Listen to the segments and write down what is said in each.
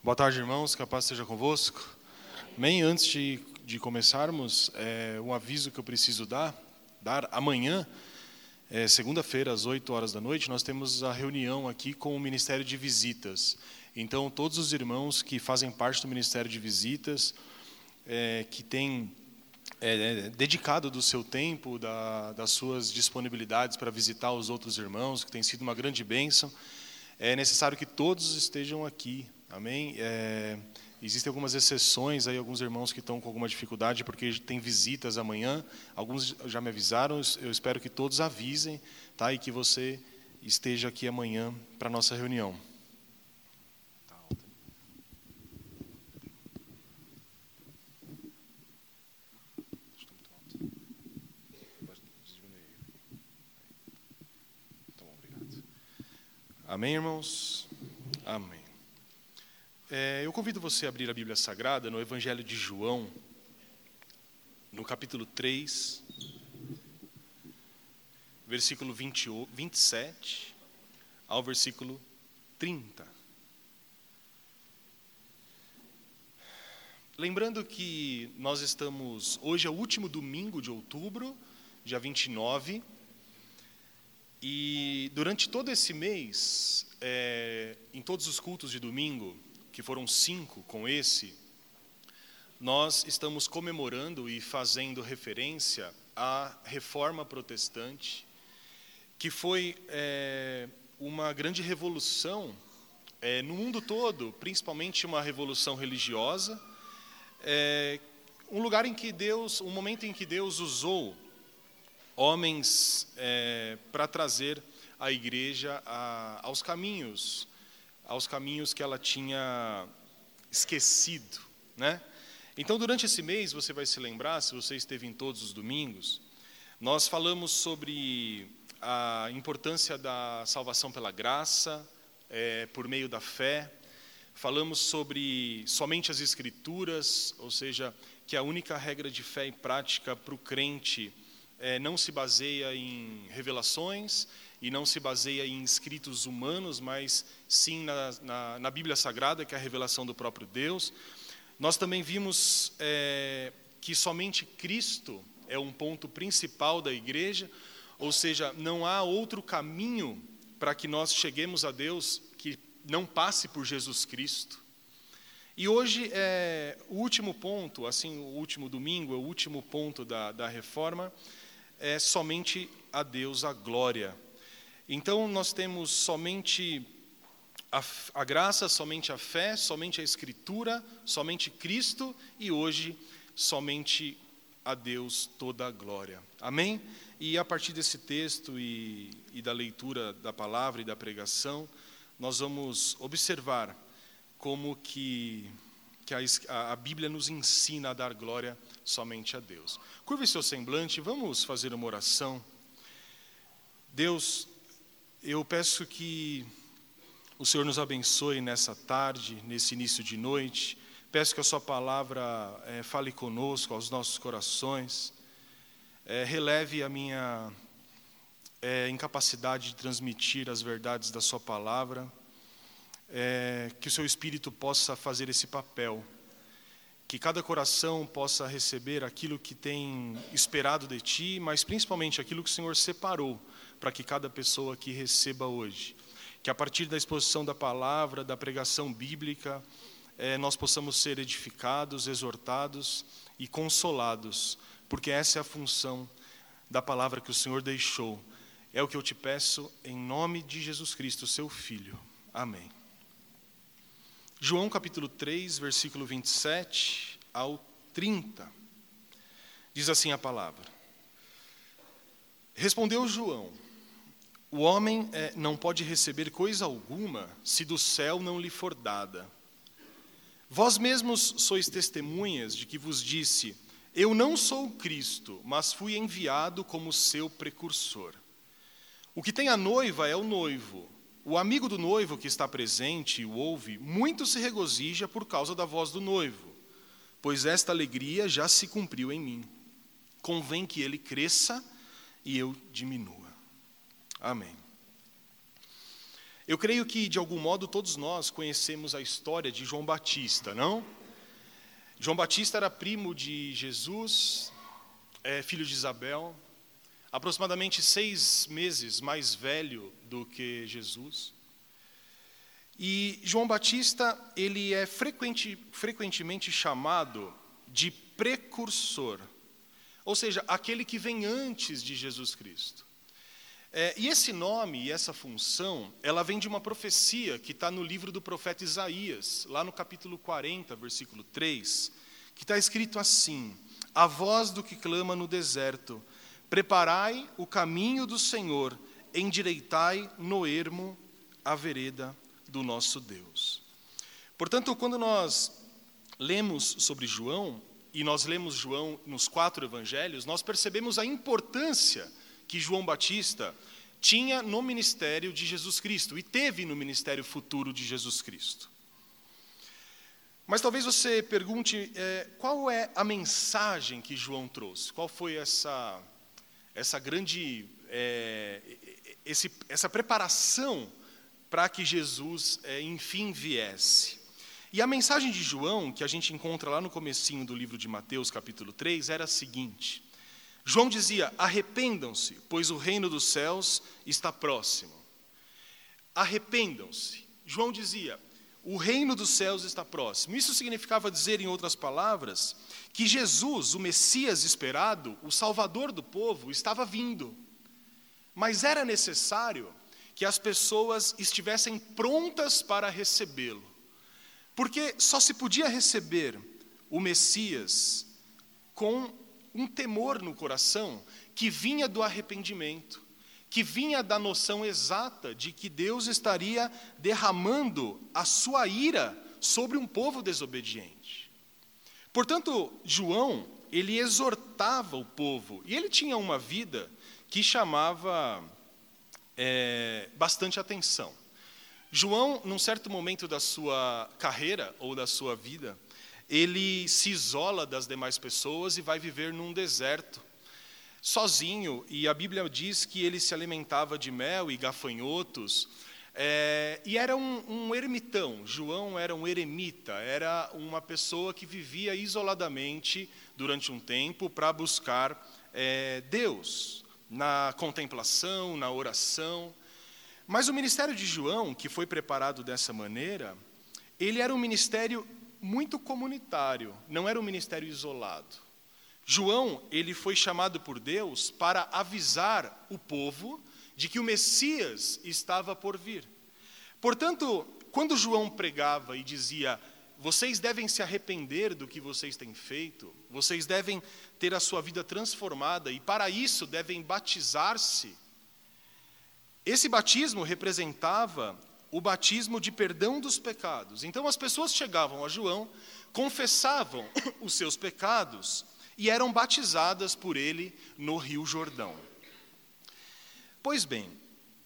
Boa tarde, irmãos. Que a paz seja convosco. Bem, antes de, de começarmos, é, um aviso que eu preciso dar. Dar amanhã, é, segunda-feira, às 8 horas da noite, nós temos a reunião aqui com o Ministério de Visitas. Então, todos os irmãos que fazem parte do Ministério de Visitas, é, que têm é, dedicado do seu tempo, da, das suas disponibilidades para visitar os outros irmãos, que tem sido uma grande bênção, é necessário que todos estejam aqui Amém? É, existem algumas exceções aí, alguns irmãos que estão com alguma dificuldade porque tem visitas amanhã. Alguns já me avisaram. Eu espero que todos avisem, tá? E que você esteja aqui amanhã para a nossa reunião. Amém, irmãos? Amém. É, eu convido você a abrir a Bíblia Sagrada no Evangelho de João, no capítulo 3, versículo 20, 27 ao versículo 30. Lembrando que nós estamos, hoje é o último domingo de outubro, dia 29, e durante todo esse mês, é, em todos os cultos de domingo, que foram cinco com esse, nós estamos comemorando e fazendo referência à reforma protestante, que foi é, uma grande revolução é, no mundo todo, principalmente uma revolução religiosa, é, um lugar em que Deus, um momento em que Deus usou homens é, para trazer a igreja a, aos caminhos aos caminhos que ela tinha esquecido, né? Então, durante esse mês, você vai se lembrar, se você esteve em todos os domingos, nós falamos sobre a importância da salvação pela graça, é, por meio da fé. Falamos sobre somente as Escrituras, ou seja, que a única regra de fé e prática para o crente é, não se baseia em revelações e não se baseia em escritos humanos, mas sim na, na, na Bíblia Sagrada, que é a revelação do próprio Deus. Nós também vimos é, que somente Cristo é um ponto principal da igreja, ou seja, não há outro caminho para que nós cheguemos a Deus que não passe por Jesus Cristo. E hoje é o último ponto, assim, o último domingo, é o último ponto da, da reforma, é somente a Deus a glória. Então, nós temos somente a, a, graça, somente a fé, somente a Escritura, somente Cristo e hoje somente a Deus toda a glória. Amém? E a partir desse texto e, e da leitura da palavra e da pregação, nós vamos observar como que, que a, a Bíblia nos ensina a dar glória somente a Deus. Curve seu semblante, vamos fazer uma oração. Deus, eu peço que o Senhor nos abençoe nessa tarde, nesse início de noite. Peço que a Sua palavra é, fale conosco, aos nossos corações. É, releve a minha é, incapacidade de transmitir as verdades da Sua palavra. que o Seu Espírito possa fazer esse papel. Que cada coração possa receber aquilo que tem esperado de Ti, mas principalmente aquilo que o Senhor separou para que cada pessoa aqui receba hoje. Que a partir da exposição da palavra, da pregação bíblica, eh, nós possamos ser edificados, exortados e consolados, porque essa é a função da palavra que o Senhor deixou. É o que eu te peço em nome de Jesus Cristo, seu Filho. Amém. João capítulo 3, versículo 27 ao 30. Diz assim a palavra: Respondeu João: o homem é, não pode receber coisa alguma se do céu não lhe for dada. Vós mesmos sois testemunhas de que vos disse: Eu não sou Cristo, mas fui enviado como seu precursor. O que tem a noiva é o noivo. O amigo do noivo que está presente e o ouve, muito se regozija por causa da voz do noivo, pois esta alegria já se cumpriu em mim. Convém que ele cresça e eu diminua. Amém. Eu creio que, de algum modo, todos nós conhecemos a história de João Batista, não? João Batista era primo de Jesus, é, filho de Isabel, aproximadamente seis meses mais velho do que Jesus. E João Batista ele é frequente, frequentemente chamado de precursor, ou seja, aquele que vem antes de Jesus Cristo. É, e esse nome e essa função, ela vem de uma profecia que está no livro do profeta Isaías, lá no capítulo 40, versículo 3, que está escrito assim: A voz do que clama no deserto, preparai o caminho do Senhor, endireitai no ermo a vereda do nosso Deus. Portanto, quando nós lemos sobre João, e nós lemos João nos quatro evangelhos, nós percebemos a importância que João Batista tinha no ministério de Jesus Cristo e teve no ministério futuro de Jesus Cristo. Mas talvez você pergunte é, qual é a mensagem que João trouxe, qual foi essa, essa grande é, esse, essa preparação para que Jesus, é, enfim, viesse. E a mensagem de João, que a gente encontra lá no comecinho do livro de Mateus, capítulo 3, era a seguinte: João dizia: "Arrependam-se, pois o reino dos céus está próximo". Arrependam-se. João dizia: "O reino dos céus está próximo". Isso significava dizer, em outras palavras, que Jesus, o Messias esperado, o Salvador do povo, estava vindo. Mas era necessário que as pessoas estivessem prontas para recebê-lo. Porque só se podia receber o Messias com um temor no coração que vinha do arrependimento, que vinha da noção exata de que Deus estaria derramando a sua ira sobre um povo desobediente. Portanto, João, ele exortava o povo, e ele tinha uma vida que chamava é, bastante atenção. João, num certo momento da sua carreira ou da sua vida, ele se isola das demais pessoas e vai viver num deserto, sozinho, e a Bíblia diz que ele se alimentava de mel e gafanhotos, é, e era um, um, ermitão, João era um eremita, era uma pessoa que vivia isoladamente durante um tempo para buscar é, Deus, na contemplação, na oração. Mas o ministério de João, que foi preparado dessa maneira, ele era um ministério muito comunitário, não era um ministério isolado. João, ele foi chamado por Deus para avisar o povo de que o Messias estava por vir. Portanto, quando João pregava e dizia: "Vocês devem se arrepender do que vocês têm feito, vocês devem ter a sua vida transformada e para isso devem batizar-se. Esse batismo representava o batismo de perdão dos pecados. Então as pessoas chegavam a João, confessavam os seus pecados e eram batizadas por ele no Rio Jordão. Pois bem,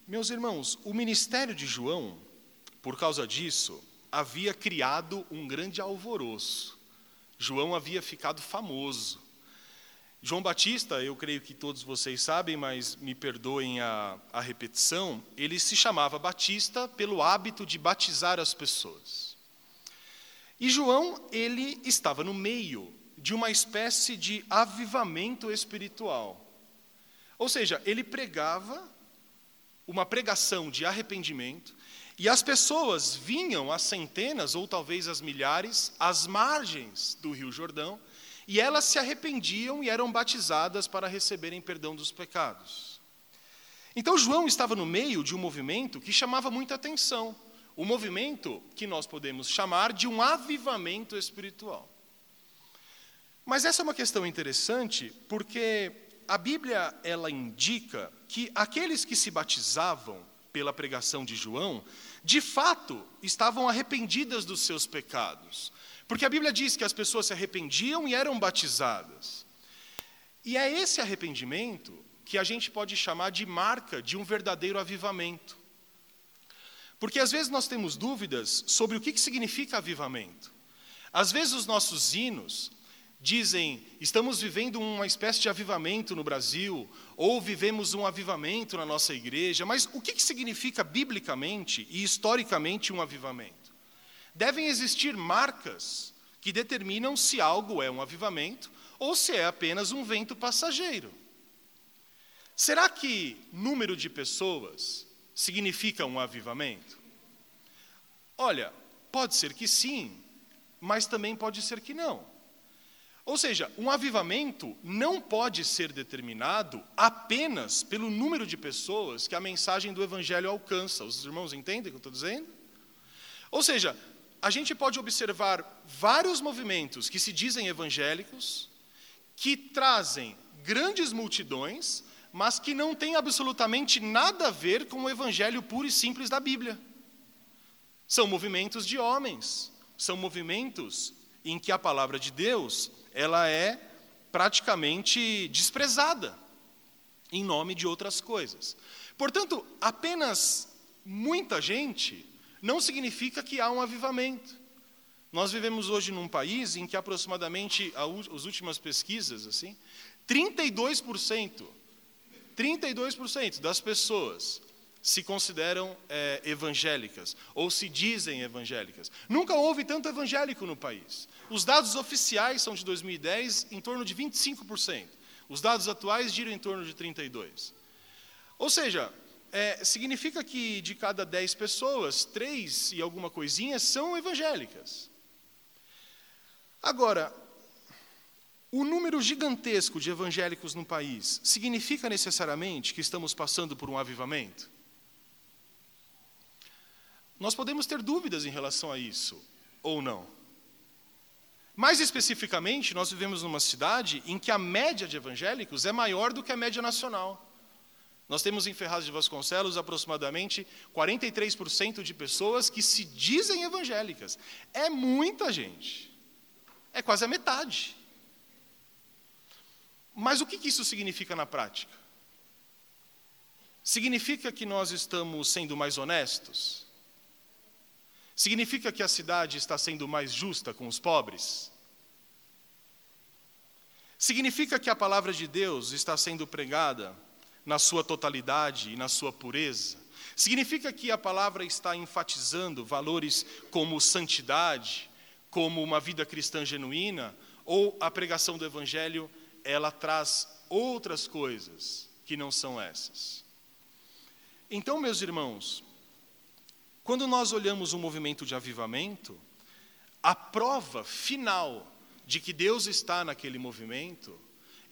meus irmãos, o ministério de João, por causa disso, havia criado um grande alvoroço. João havia ficado famoso. João Batista, eu creio que todos vocês sabem, mas me perdoem a, a repetição, ele se chamava Batista pelo hábito de batizar as pessoas. E João, ele estava no meio de uma espécie de avivamento espiritual. Ou seja, ele pregava uma pregação de arrependimento, e as pessoas vinham às centenas ou talvez às milhares às margens do Rio Jordão e elas se arrependiam e eram batizadas para receberem perdão dos pecados. Então João estava no meio de um movimento que chamava muita atenção, o um movimento que nós podemos chamar de um avivamento espiritual. Mas essa é uma questão interessante, porque a Bíblia ela indica que aqueles que se batizavam pela pregação de João, de fato, estavam arrependidas dos seus pecados. Porque a Bíblia diz que as pessoas se arrependiam e eram batizadas. E é esse arrependimento que a gente pode chamar de marca de um verdadeiro avivamento. Porque às vezes nós temos dúvidas sobre o que significa avivamento. Às vezes os nossos hinos dizem: estamos vivendo uma espécie de avivamento no Brasil, ou vivemos um avivamento na nossa igreja, mas o que significa biblicamente e historicamente um avivamento? Devem existir marcas que determinam se algo é um avivamento ou se é apenas um vento passageiro. Será que número de pessoas significa um avivamento? Olha, pode ser que sim, mas também pode ser que não. Ou seja, um avivamento não pode ser determinado apenas pelo número de pessoas que a mensagem do Evangelho alcança. Os irmãos entendem o que eu estou dizendo? Ou seja, a gente pode observar vários movimentos que se dizem evangélicos, que trazem grandes multidões, mas que não têm absolutamente nada a ver com o Evangelho puro e simples da Bíblia. São movimentos de homens, são movimentos em que a palavra de Deus ela é praticamente desprezada em nome de outras coisas. Portanto, apenas muita gente não significa que há um avivamento. Nós vivemos hoje num país em que aproximadamente, as últimas pesquisas, assim, 32%, 32% das pessoas se consideram é, evangélicas ou se dizem evangélicas. Nunca houve tanto evangélico no país. Os dados oficiais são de 2010, em torno de 25%. Os dados atuais giram em torno de 32%. Ou seja, é, significa que de cada 10 pessoas, três e alguma coisinha são evangélicas. Agora, o número gigantesco de evangélicos no país significa necessariamente que estamos passando por um avivamento? Nós podemos ter dúvidas em relação a isso, ou não. Mais especificamente, nós vivemos numa cidade em que a média de evangélicos é maior do que a média nacional. Nós temos em Ferraz de Vasconcelos aproximadamente 43% de pessoas que se dizem evangélicas. É muita gente. É quase a metade. Mas o que isso significa na prática? Significa que nós estamos sendo mais honestos? Significa que a cidade está sendo mais justa com os pobres? Significa que a palavra de Deus está sendo pregada na sua totalidade e na sua pureza? Significa que a palavra está enfatizando valores como santidade, como uma vida cristã genuína, ou a pregação do evangelho, ela traz outras coisas que não são essas? Então, meus irmãos, quando nós olhamos um movimento de avivamento, a prova final de que Deus está naquele movimento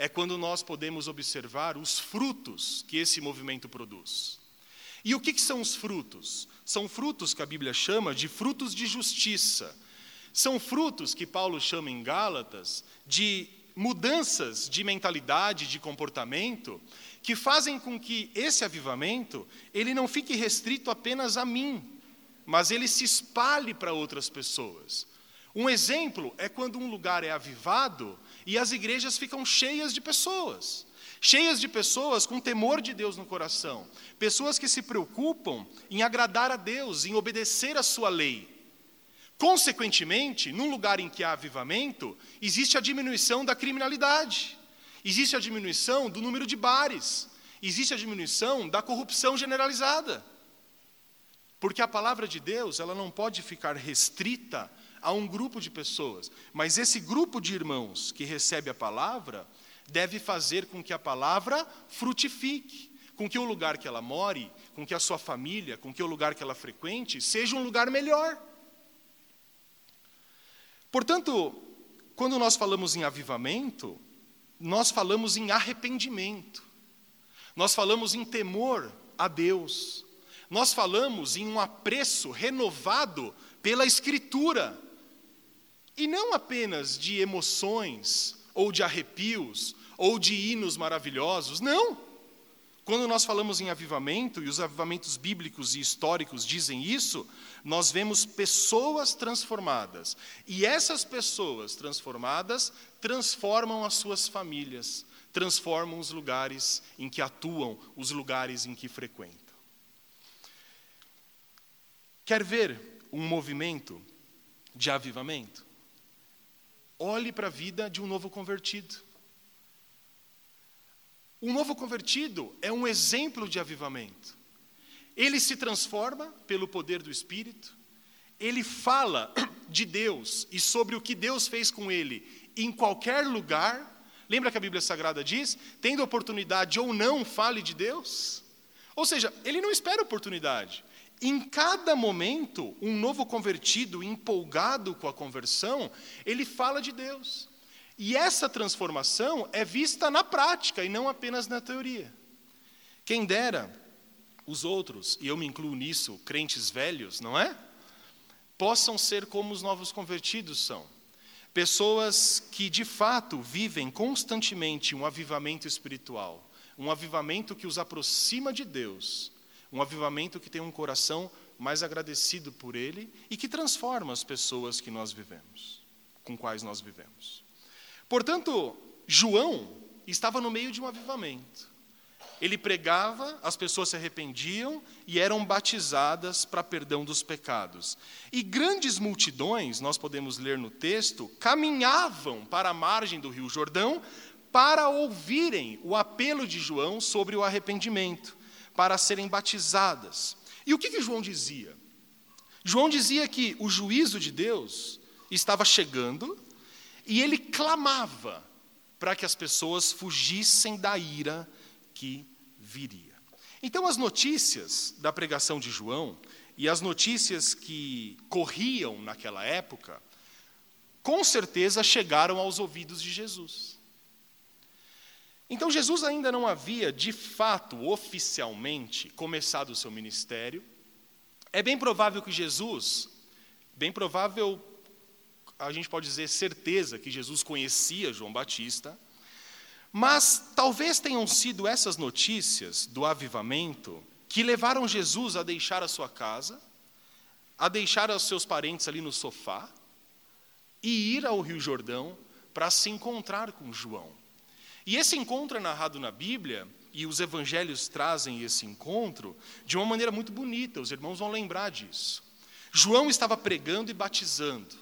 é quando nós podemos observar os frutos que esse movimento produz. E o que, que são os frutos? São frutos que a Bíblia chama de frutos de justiça. São frutos que Paulo chama em Gálatas de mudanças de mentalidade, de comportamento, que fazem com que esse avivamento ele não fique restrito apenas a mim, mas ele se espalhe para outras pessoas. Um exemplo é quando um lugar é avivado e as igrejas ficam cheias de pessoas. Cheias de pessoas com temor de Deus no coração. Pessoas que se preocupam em agradar a Deus, em obedecer a sua lei. Consequentemente, num lugar em que há avivamento, existe a diminuição da criminalidade, existe a diminuição do número de bares, existe a diminuição da corrupção generalizada. Porque a palavra de Deus, ela não pode ficar restrita a um grupo de pessoas, mas esse grupo de irmãos que recebe a palavra deve fazer com que a palavra frutifique, com que o lugar que ela more, com que a sua família, com que o lugar que ela frequente seja um lugar melhor. Portanto, quando nós falamos em avivamento, nós falamos em arrependimento. Nós falamos em temor a Deus. Nós falamos em um apreço renovado pela Escritura, e não apenas de emoções, ou de arrepios, ou de hinos maravilhosos, não. Quando nós falamos em avivamento, e os avivamentos bíblicos e históricos dizem isso, nós vemos pessoas transformadas. E essas pessoas transformadas transformam as suas famílias, transformam os lugares em que atuam, os lugares em que frequentam. Quer ver um movimento de avivamento? Olhe para a vida de um novo convertido. Um novo convertido é um exemplo de avivamento. Ele se transforma pelo poder do Espírito, ele fala de Deus e sobre o que Deus fez com ele em qualquer lugar. Lembra que a Bíblia Sagrada diz: tendo oportunidade ou não, fale de Deus? Ou seja, ele não espera oportunidade. Em cada momento, um novo convertido, empolgado com a conversão, ele fala de Deus. E essa transformação é vista na prática e não apenas na teoria. Quem dera os outros, e eu me incluo nisso, crentes velhos, não é? Possam ser como os novos convertidos são. Pessoas que de fato vivem constantemente um avivamento espiritual, um avivamento que os aproxima de Deus um avivamento que tem um coração mais agradecido por Ele e que transforma as pessoas que nós vivemos, com quais nós vivemos. Portanto, João estava no meio de um avivamento. Ele pregava, as pessoas se arrependiam e eram batizadas para perdão dos pecados. E grandes multidões, nós podemos ler no texto, caminhavam para a margem do Rio Jordão para ouvirem o apelo de João sobre o arrependimento para serem batizadas. E o que, que João dizia? João dizia que o juízo de Deus estava chegando e ele clamava para que as pessoas fugissem da ira que viria. Então, as notícias da pregação de João e as notícias que corriam naquela época, com certeza chegaram aos ouvidos de Jesus. Então Jesus ainda não havia, de fato, oficialmente, começado o seu ministério. É bem provável que Jesus, bem provável, a gente pode dizer certeza que Jesus conhecia João Batista, mas talvez tenham sido essas notícias do avivamento que levaram Jesus a deixar a sua casa, a deixar os seus parentes ali no sofá e ir ao Rio Jordão para se encontrar com João. E esse encontro é narrado na Bíblia, e os evangelhos trazem esse encontro de uma maneira muito bonita, os irmãos vão lembrar disso. João estava pregando e batizando,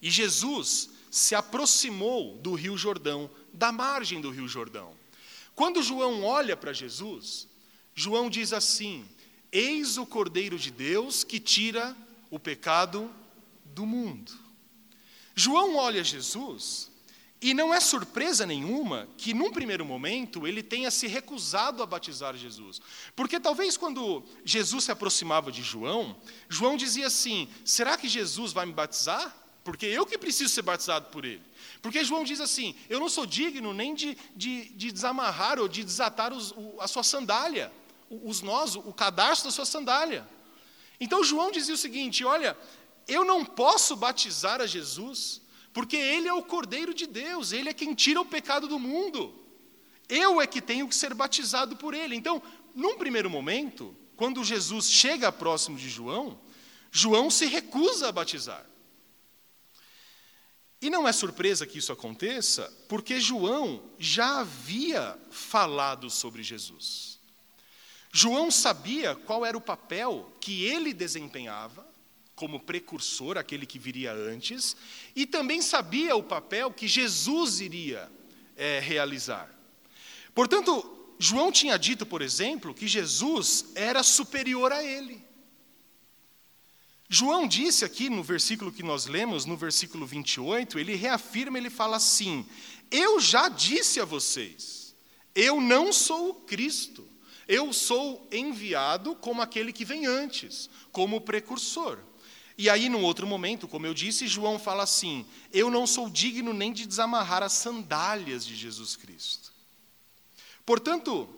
e Jesus se aproximou do Rio Jordão, da margem do Rio Jordão. Quando João olha para Jesus, João diz assim: Eis o Cordeiro de Deus que tira o pecado do mundo. João olha Jesus e não é surpresa nenhuma que, num primeiro momento, ele tenha se recusado a batizar Jesus. Porque talvez quando Jesus se aproximava de João, João dizia assim: será que Jesus vai me batizar? Porque eu que preciso ser batizado por ele. Porque João diz assim: eu não sou digno nem de, de, de desamarrar ou de desatar os, o, a sua sandália, os nós, o cadarço da sua sandália. Então João dizia o seguinte: olha, eu não posso batizar a Jesus porque Ele é o Cordeiro de Deus, Ele é quem tira o pecado do mundo. Eu é que tenho que ser batizado por Ele. Então, num primeiro momento, quando Jesus chega próximo de João, João se recusa a batizar. E não é surpresa que isso aconteça, porque João já havia falado sobre Jesus. João sabia qual era o papel que ele desempenhava como precursor, aquele que viria antes, e também sabia o papel que Jesus iria é, realizar. Portanto, João tinha dito, por exemplo, que Jesus era superior a ele. João disse aqui no versículo que nós lemos, no versículo 28, ele reafirma, ele fala assim: Eu já disse a vocês, eu não sou o Cristo, eu sou enviado como aquele que vem antes, como precursor. E aí, num outro momento, como eu disse, João fala assim: Eu não sou digno nem de desamarrar as sandálias de Jesus Cristo. Portanto,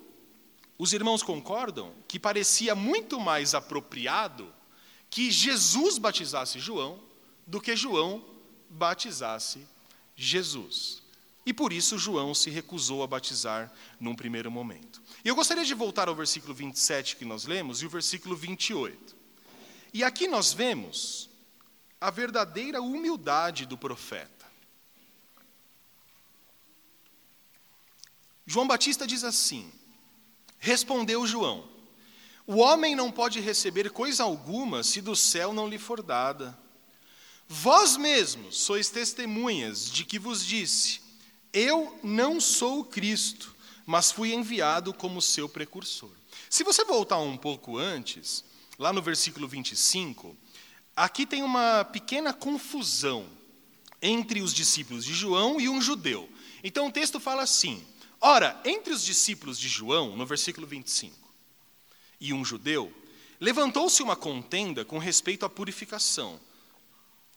os irmãos concordam que parecia muito mais apropriado que Jesus batizasse João do que João batizasse Jesus. E por isso João se recusou a batizar num primeiro momento. E eu gostaria de voltar ao versículo 27 que nós lemos e o versículo 28. E aqui nós vemos a verdadeira humildade do profeta. João Batista diz assim: Respondeu João: O homem não pode receber coisa alguma se do céu não lhe for dada. Vós mesmos sois testemunhas de que vos disse: Eu não sou o Cristo, mas fui enviado como seu precursor. Se você voltar um pouco antes, lá no versículo 25, aqui tem uma pequena confusão entre os discípulos de João e um judeu. Então o texto fala assim: Ora, entre os discípulos de João, no versículo 25, e um judeu, levantou-se uma contenda com respeito à purificação.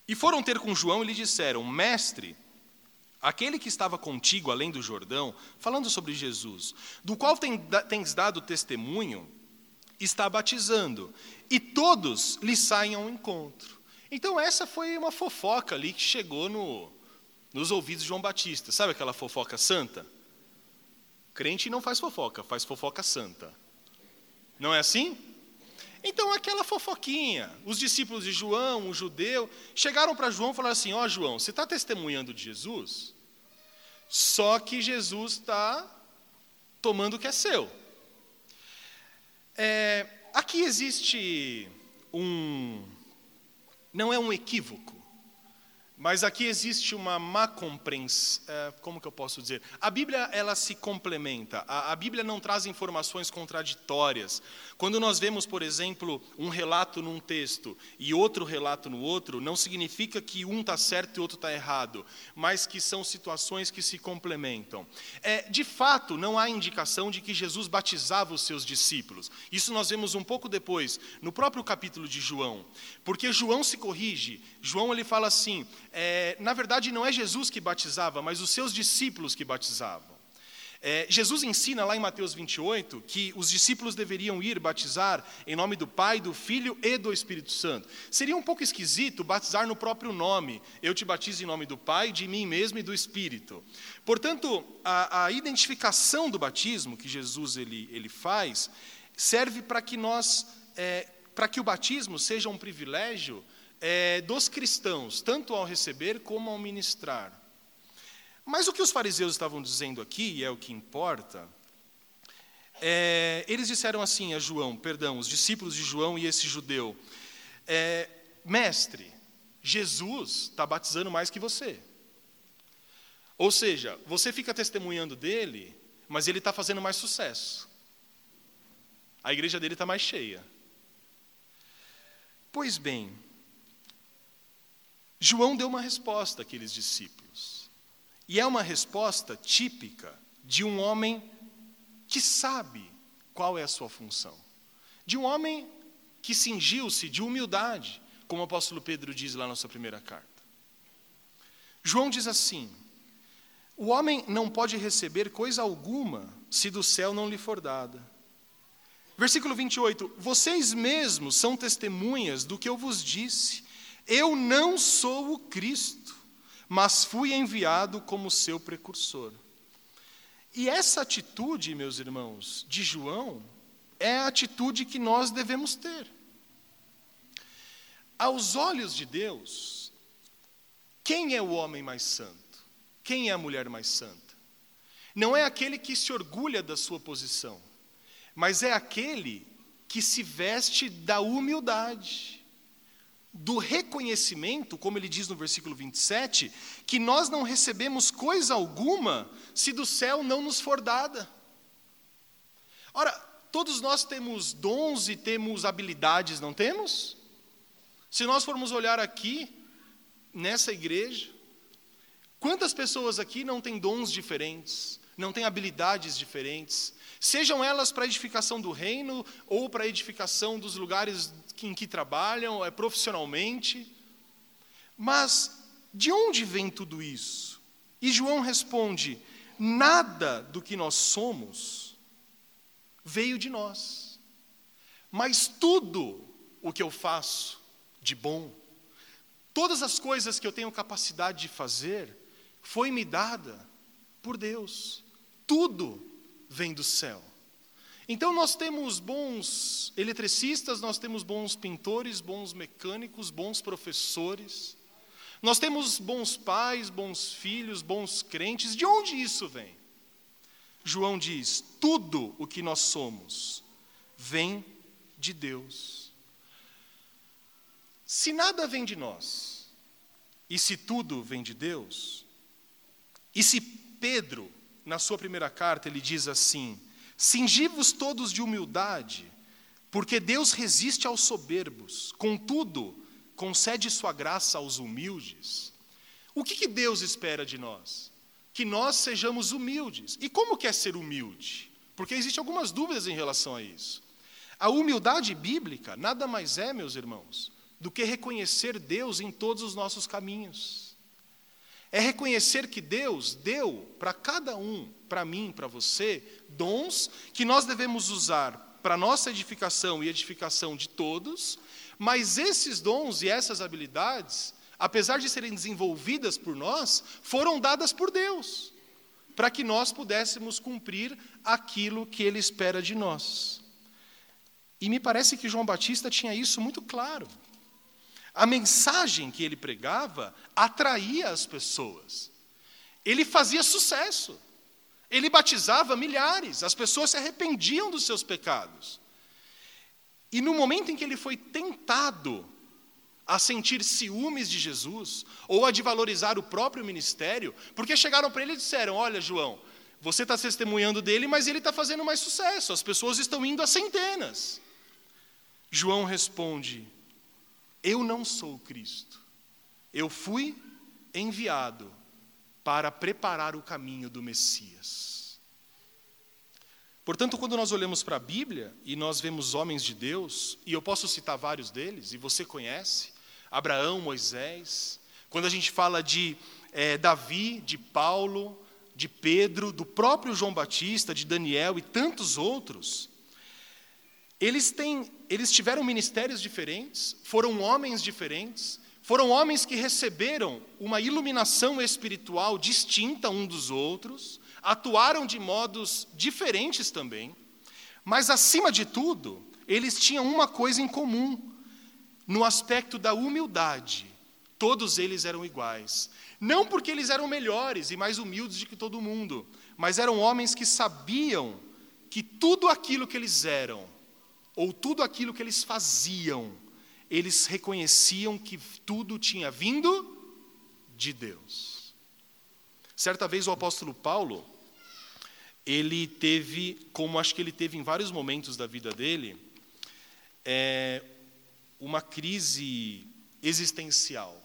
E foram ter com João e lhe disseram: Mestre, aquele que estava contigo além do Jordão, falando sobre Jesus, do qual tens dado testemunho, está batizando, e todos lhe saem ao encontro. Então, essa foi uma fofoca ali que chegou no, nos ouvidos de João Batista. Sabe aquela fofoca santa? Crente não faz fofoca, faz fofoca santa. Não é assim? Então, aquela fofoquinha, os discípulos de João, um judeu, chegaram para João e falaram assim: Ó, oh, João, você está testemunhando de Jesus? Só que Jesus está tomando o que é seu. É, aqui existe um. Não é um equívoco, mas aqui existe uma má compreensão, é, como que eu posso dizer? A Bíblia ela se complementa. A, a, Bíblia não traz informações contraditórias. Quando nós vemos, por exemplo, um relato num texto e outro relato no outro, não significa que um está certo e outro está errado, mas que são situações que se complementam. É, de fato, não há indicação de que Jesus batizava os seus discípulos. Isso nós vemos um pouco depois, no próprio capítulo de João, porque João se corrige. João ele fala assim é, na verdade, não é Jesus que batizava, mas os seus discípulos que batizavam. É, Jesus ensina lá em Mateus 28 que os discípulos deveriam ir batizar em nome do Pai, do Filho e do Espírito Santo. Seria um pouco esquisito batizar no próprio nome. Eu te batizo em nome do Pai, de mim mesmo e do Espírito. Portanto, a, a identificação do batismo que Jesus ele, ele faz serve para que nós, é, para que o batismo seja um privilégio é, dos cristãos, tanto ao receber como ao ministrar. Mas o que os fariseus estavam dizendo aqui, e é o que importa, é, eles disseram assim a João, perdão, os discípulos de João e esse judeu: é, Mestre, Jesus está batizando mais que você. Ou seja, você fica testemunhando dele, mas ele está fazendo mais sucesso. A igreja dele está mais cheia. Pois bem, João deu uma resposta àqueles discípulos. E é uma resposta típica de um homem que sabe qual é a sua função. De um homem que cingiu-se de humildade, como o apóstolo Pedro diz lá na sua primeira carta. João diz assim: O homem não pode receber coisa alguma se do céu não lhe for dada. Versículo 28: Vocês mesmos são testemunhas do que eu vos disse. Eu não sou o Cristo, mas fui enviado como seu precursor. E essa atitude, meus irmãos, de João, é a atitude que nós devemos ter. Aos olhos de Deus, quem é o homem mais santo? Quem é a mulher mais santa? Não é aquele que se orgulha da sua posição, mas é aquele que se veste da humildade do reconhecimento, como ele diz no versículo 27, que nós não recebemos coisa alguma se do céu não nos for dada. Ora, todos nós temos dons e temos habilidades, não temos? Se nós formos olhar aqui, nessa igreja, quantas pessoas aqui não têm dons diferentes, não têm habilidades diferentes, sejam elas para edificação do reino ou para edificação dos lugares em que trabalham, é, profissionalmente. Mas de onde vem tudo isso? E João responde: nada do que nós somos veio de nós, mas tudo o que eu faço de bom, todas as coisas que eu tenho capacidade de fazer, foi me dada por Deus. Tudo vem do céu. Então nós temos bons eletricistas, nós temos bons pintores, bons mecânicos, bons professores. Nós temos bons pais, bons filhos, bons crentes. De onde isso vem? João diz: tudo o que nós somos vem de Deus. Se nada vem de nós, E se tudo vem de Deus? E se Pedro, na sua primeira carta, ele diz assim: Cingi-vos todos de humildade, porque Deus resiste aos soberbos, contudo, concede sua graça aos humildes. O que, que Deus espera de nós? Que nós sejamos humildes. E como que é ser humilde? Porque existem algumas dúvidas em relação a isso. A humildade bíblica nada mais é, meus irmãos, do que reconhecer Deus em todos os nossos caminhos. É reconhecer que Deus deu para cada um, para mim, para você, dons que nós devemos usar para nossa edificação e edificação de todos, mas esses dons e essas habilidades, apesar de serem desenvolvidas por nós, foram dadas por Deus, para que nós pudéssemos cumprir aquilo que Ele espera de nós. E me parece que João Batista tinha isso muito claro. A mensagem que ele pregava atraía as pessoas. Ele fazia sucesso. Ele batizava milhares, as pessoas se arrependiam dos seus pecados. E no momento em que ele foi tentado a sentir ciúmes de Jesus, ou a de valorizar o próprio ministério, porque chegaram para ele e disseram: Olha, João, você está testemunhando dele, mas ele está fazendo mais sucesso, as pessoas estão indo a centenas. João responde: eu não sou Cristo. Eu fui enviado para preparar o caminho do Messias. Portanto, quando nós olhamos para a Bíblia e nós vemos homens de Deus, e eu posso citar vários deles, e você conhece, Abraão, Moisés, quando a gente fala de é, Davi, de Paulo, de Pedro, do próprio João Batista, de Daniel e tantos outros, eles, têm, eles tiveram ministérios diferentes, foram homens diferentes, foram homens que receberam uma iluminação espiritual distinta um dos outros, atuaram de modos diferentes também, mas acima de tudo, eles tinham uma coisa em comum, no aspecto da humildade. Todos eles eram iguais. Não porque eles eram melhores e mais humildes do que todo mundo, mas eram homens que sabiam que tudo aquilo que eles eram ou tudo aquilo que eles faziam, eles reconheciam que tudo tinha vindo de Deus. Certa vez o apóstolo Paulo, ele teve, como acho que ele teve em vários momentos da vida dele, é, uma crise existencial.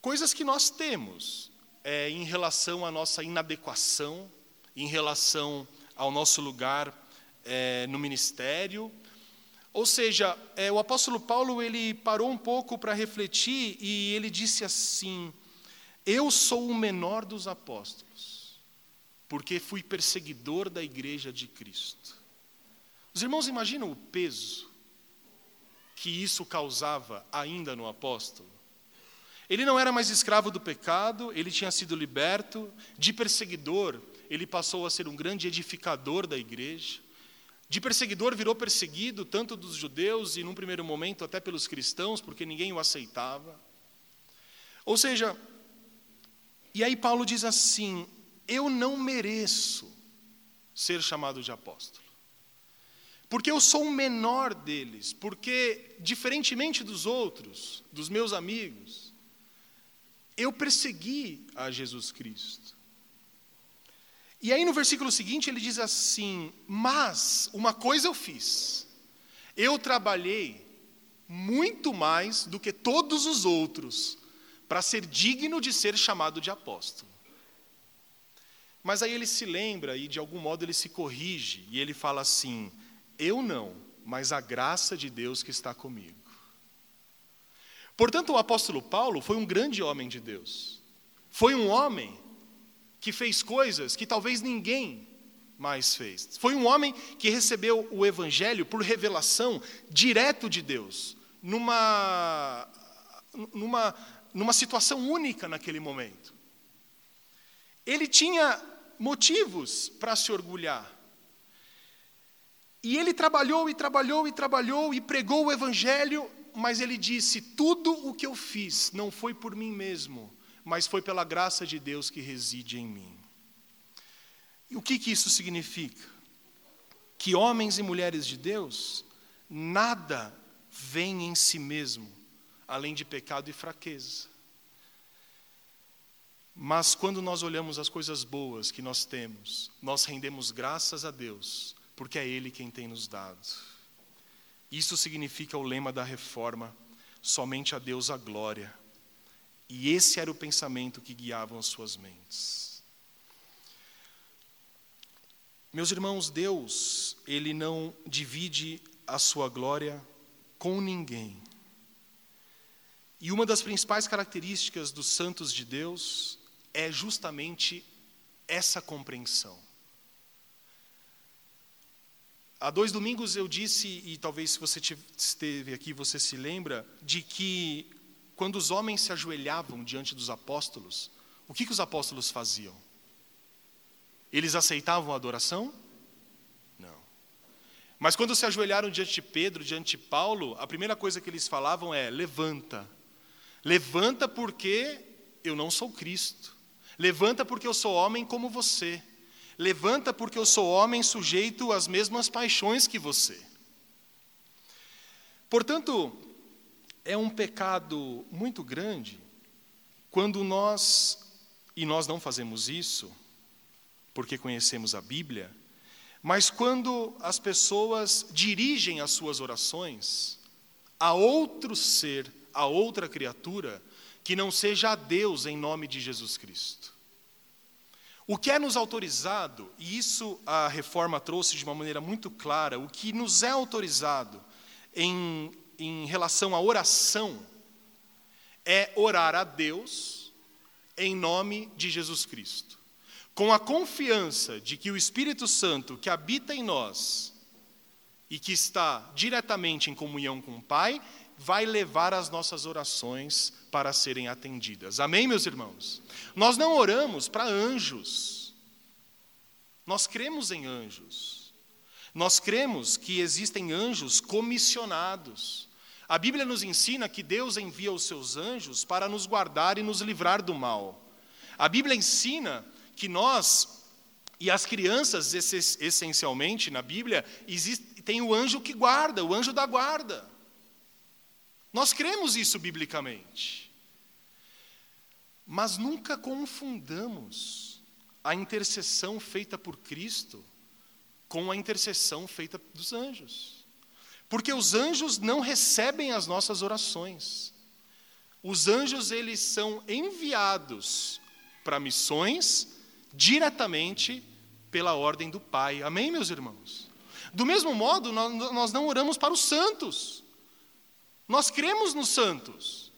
Coisas que nós temos é, em relação à nossa inadequação, em relação ao nosso lugar é, no ministério. Ou seja, é, o apóstolo Paulo ele parou um pouco para refletir e ele disse assim: Eu sou o menor dos apóstolos, porque fui perseguidor da igreja de Cristo. Os irmãos imaginam o peso que isso causava ainda no apóstolo? Ele não era mais escravo do pecado, ele tinha sido liberto, de perseguidor, ele passou a ser um grande edificador da igreja. De perseguidor virou perseguido, tanto dos judeus e, num primeiro momento, até pelos cristãos, porque ninguém o aceitava. Ou seja, e aí Paulo diz assim: Eu não mereço ser chamado de apóstolo, porque eu sou o menor deles, porque, diferentemente dos outros, dos meus amigos, eu persegui a Jesus Cristo. E aí no versículo seguinte ele diz assim: Mas uma coisa eu fiz, eu trabalhei muito mais do que todos os outros para ser digno de ser chamado de apóstolo. Mas aí ele se lembra e de algum modo ele se corrige e ele fala assim: Eu não, mas a graça de Deus que está comigo. Portanto, o apóstolo Paulo foi um grande homem de Deus. Foi um homem que fez coisas que talvez ninguém mais fez. Foi um homem que recebeu o evangelho por revelação direto de Deus, numa numa numa situação única naquele momento. Ele tinha motivos para se orgulhar. E ele trabalhou e trabalhou e trabalhou e pregou o evangelho, mas ele disse: tudo o que eu fiz não foi por mim mesmo, mas foi pela graça de Deus que reside em mim. E o que, que isso significa? Que homens e mulheres de Deus, nada vem em si mesmo, além de pecado e fraqueza. Mas quando nós olhamos as coisas boas que nós temos, nós rendemos graças a Deus, porque é Ele quem tem nos dado. Isso significa o lema da reforma: somente a Deus a glória. E esse era o pensamento que guiava as suas mentes. Meus irmãos, Deus, Ele não divide a sua glória com ninguém. E uma das principais características dos santos de Deus é justamente essa compreensão. Há dois domingos eu disse, e talvez se você esteve aqui você se lembra, de que quando os homens se ajoelhavam diante dos apóstolos, o que, que os apóstolos faziam? Eles aceitavam a adoração? Não. Mas quando se ajoelharam diante de Pedro, diante de Paulo, a primeira coisa que eles falavam é: levanta. Levanta porque eu não sou Cristo. Levanta porque eu sou homem como você. Levanta, porque eu sou homem sujeito às mesmas paixões que você. Portanto, é um pecado muito grande quando nós, e nós não fazemos isso, porque conhecemos a Bíblia, mas quando as pessoas dirigem as suas orações a outro ser, a outra criatura, que não seja a Deus em nome de Jesus Cristo. O que é nos autorizado, e isso a reforma trouxe de uma maneira muito clara, o que nos é autorizado em, em relação à oração é orar a Deus em nome de Jesus Cristo, com a confiança de que o Espírito Santo que habita em nós e que está diretamente em comunhão com o Pai, vai levar as nossas orações para serem atendidas. Amém, meus irmãos? Nós não oramos para anjos. Nós cremos em anjos. Nós cremos que existem anjos comissionados. A Bíblia nos ensina que Deus envia os seus anjos para nos guardar e nos livrar do mal. A Bíblia ensina que nós e as crianças, essencialmente na Bíblia, existe, tem o anjo que guarda, o anjo da guarda. Nós cremos isso biblicamente. Mas nunca confundamos a intercessão feita por Cristo com a intercessão feita dos anjos. Porque os anjos não recebem as nossas orações. Os anjos eles são enviados para missões diretamente pela ordem do Pai. Amém, meus irmãos? Do mesmo modo, nós não oramos para os santos. Nós cremos nos santos.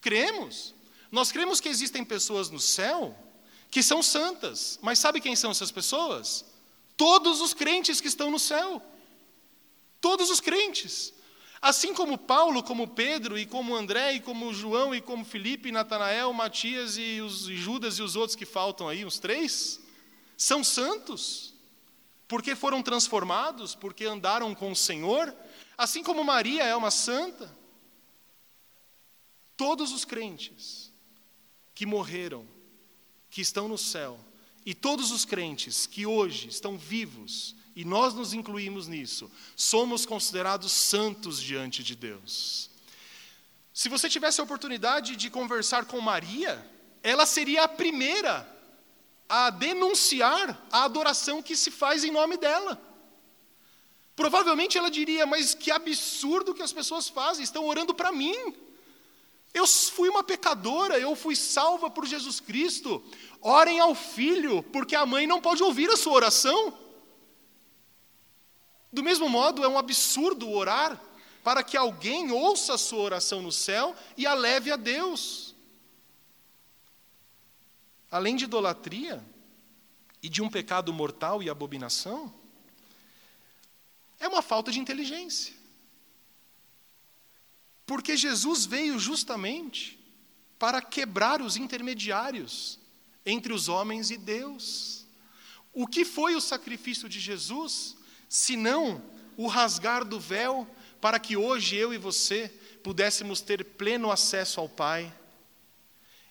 Cremos. Nós cremos que existem pessoas no céu que são santas. Mas sabe quem são essas pessoas? Todos os crentes que estão no céu. Todos os crentes. Assim como Paulo, como Pedro, e como André, e como João, e como Felipe, Natanael, Matias e, os, e Judas e os outros que faltam aí, os três, são santos, porque foram transformados, porque andaram com o Senhor, Assim como Maria é uma santa, todos os crentes que morreram, que estão no céu, e todos os crentes que hoje estão vivos, e nós nos incluímos nisso, somos considerados santos diante de Deus. Se você tivesse a oportunidade de conversar com Maria, ela seria a primeira a denunciar a adoração que se faz em nome dela. Provavelmente ela diria: Mas que absurdo que as pessoas fazem, estão orando para mim. Eu fui uma pecadora, eu fui salva por Jesus Cristo. Orem ao filho, porque a mãe não pode ouvir a sua oração. Do mesmo modo, é um absurdo orar para que alguém ouça a sua oração no céu e a leve a Deus. Além de idolatria e de um pecado mortal e abominação, é uma falta de inteligência. Porque Jesus veio justamente para quebrar os intermediários entre os homens e Deus. O que foi o sacrifício de Jesus, senão o rasgar do véu para que hoje eu e você pudéssemos ter pleno acesso ao Pai?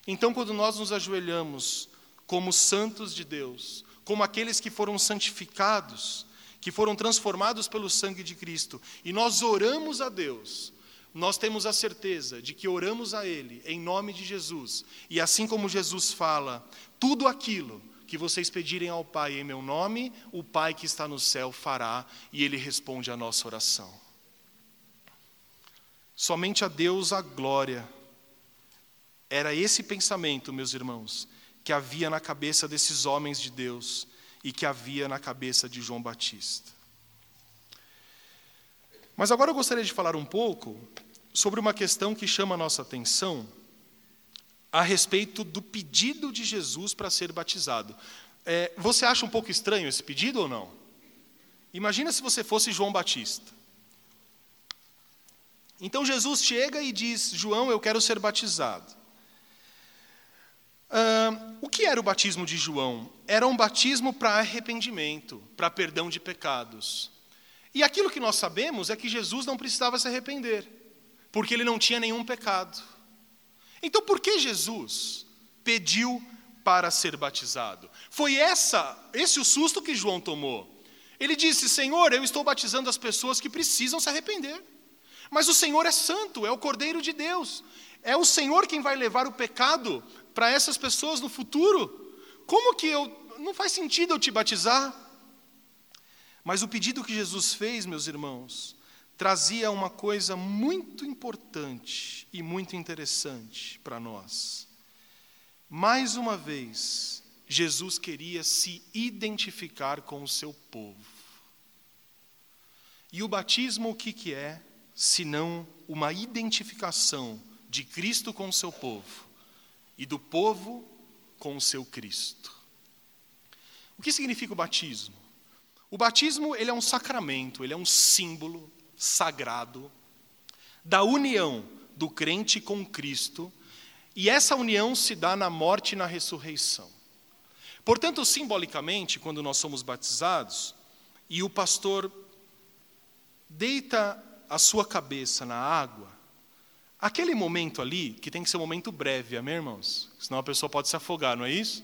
Então, quando nós nos ajoelhamos como santos de Deus, como aqueles que foram santificados, que foram transformados pelo sangue de Cristo, e nós oramos a Deus nós temos a certeza de que oramos a Ele em nome de Jesus, e assim como Jesus fala, tudo aquilo que vocês pedirem ao Pai em meu nome, o Pai que está no céu fará, e Ele responde à nossa oração. Somente a Deus a glória. Era esse pensamento, meus irmãos, que havia na cabeça desses homens de Deus e que havia na cabeça de João Batista. Mas agora eu gostaria de falar um pouco sobre uma questão que chama a nossa atenção a respeito do pedido de Jesus para ser batizado. É, você acha um pouco estranho esse pedido ou não? Imagina se você fosse João Batista. Então Jesus chega e diz: João, eu quero ser batizado. Uh, o que era o batismo de João? Era um batismo para arrependimento, para perdão de pecados. E aquilo que nós sabemos é que Jesus não precisava se arrepender, porque ele não tinha nenhum pecado. Então, por que Jesus pediu para ser batizado? Foi essa, esse o susto que João tomou. Ele disse: Senhor, eu estou batizando as pessoas que precisam se arrepender. Mas o Senhor é santo, é o Cordeiro de Deus. É o Senhor quem vai levar o pecado para essas pessoas no futuro. Como que eu. Não faz sentido eu te batizar. Mas o pedido que Jesus fez, meus irmãos, trazia uma coisa muito importante e muito interessante para nós. Mais uma vez, Jesus queria se identificar com o seu povo. E o batismo o que, que é, senão uma identificação de Cristo com o seu povo e do povo com o seu Cristo. O que significa o batismo? O batismo ele é um sacramento, ele é um símbolo sagrado da união do crente com Cristo, e essa união se dá na morte e na ressurreição. Portanto, simbolicamente, quando nós somos batizados e o pastor deita a sua cabeça na água, aquele momento ali, que tem que ser um momento breve, amém, irmãos? Senão a pessoa pode se afogar, não é isso?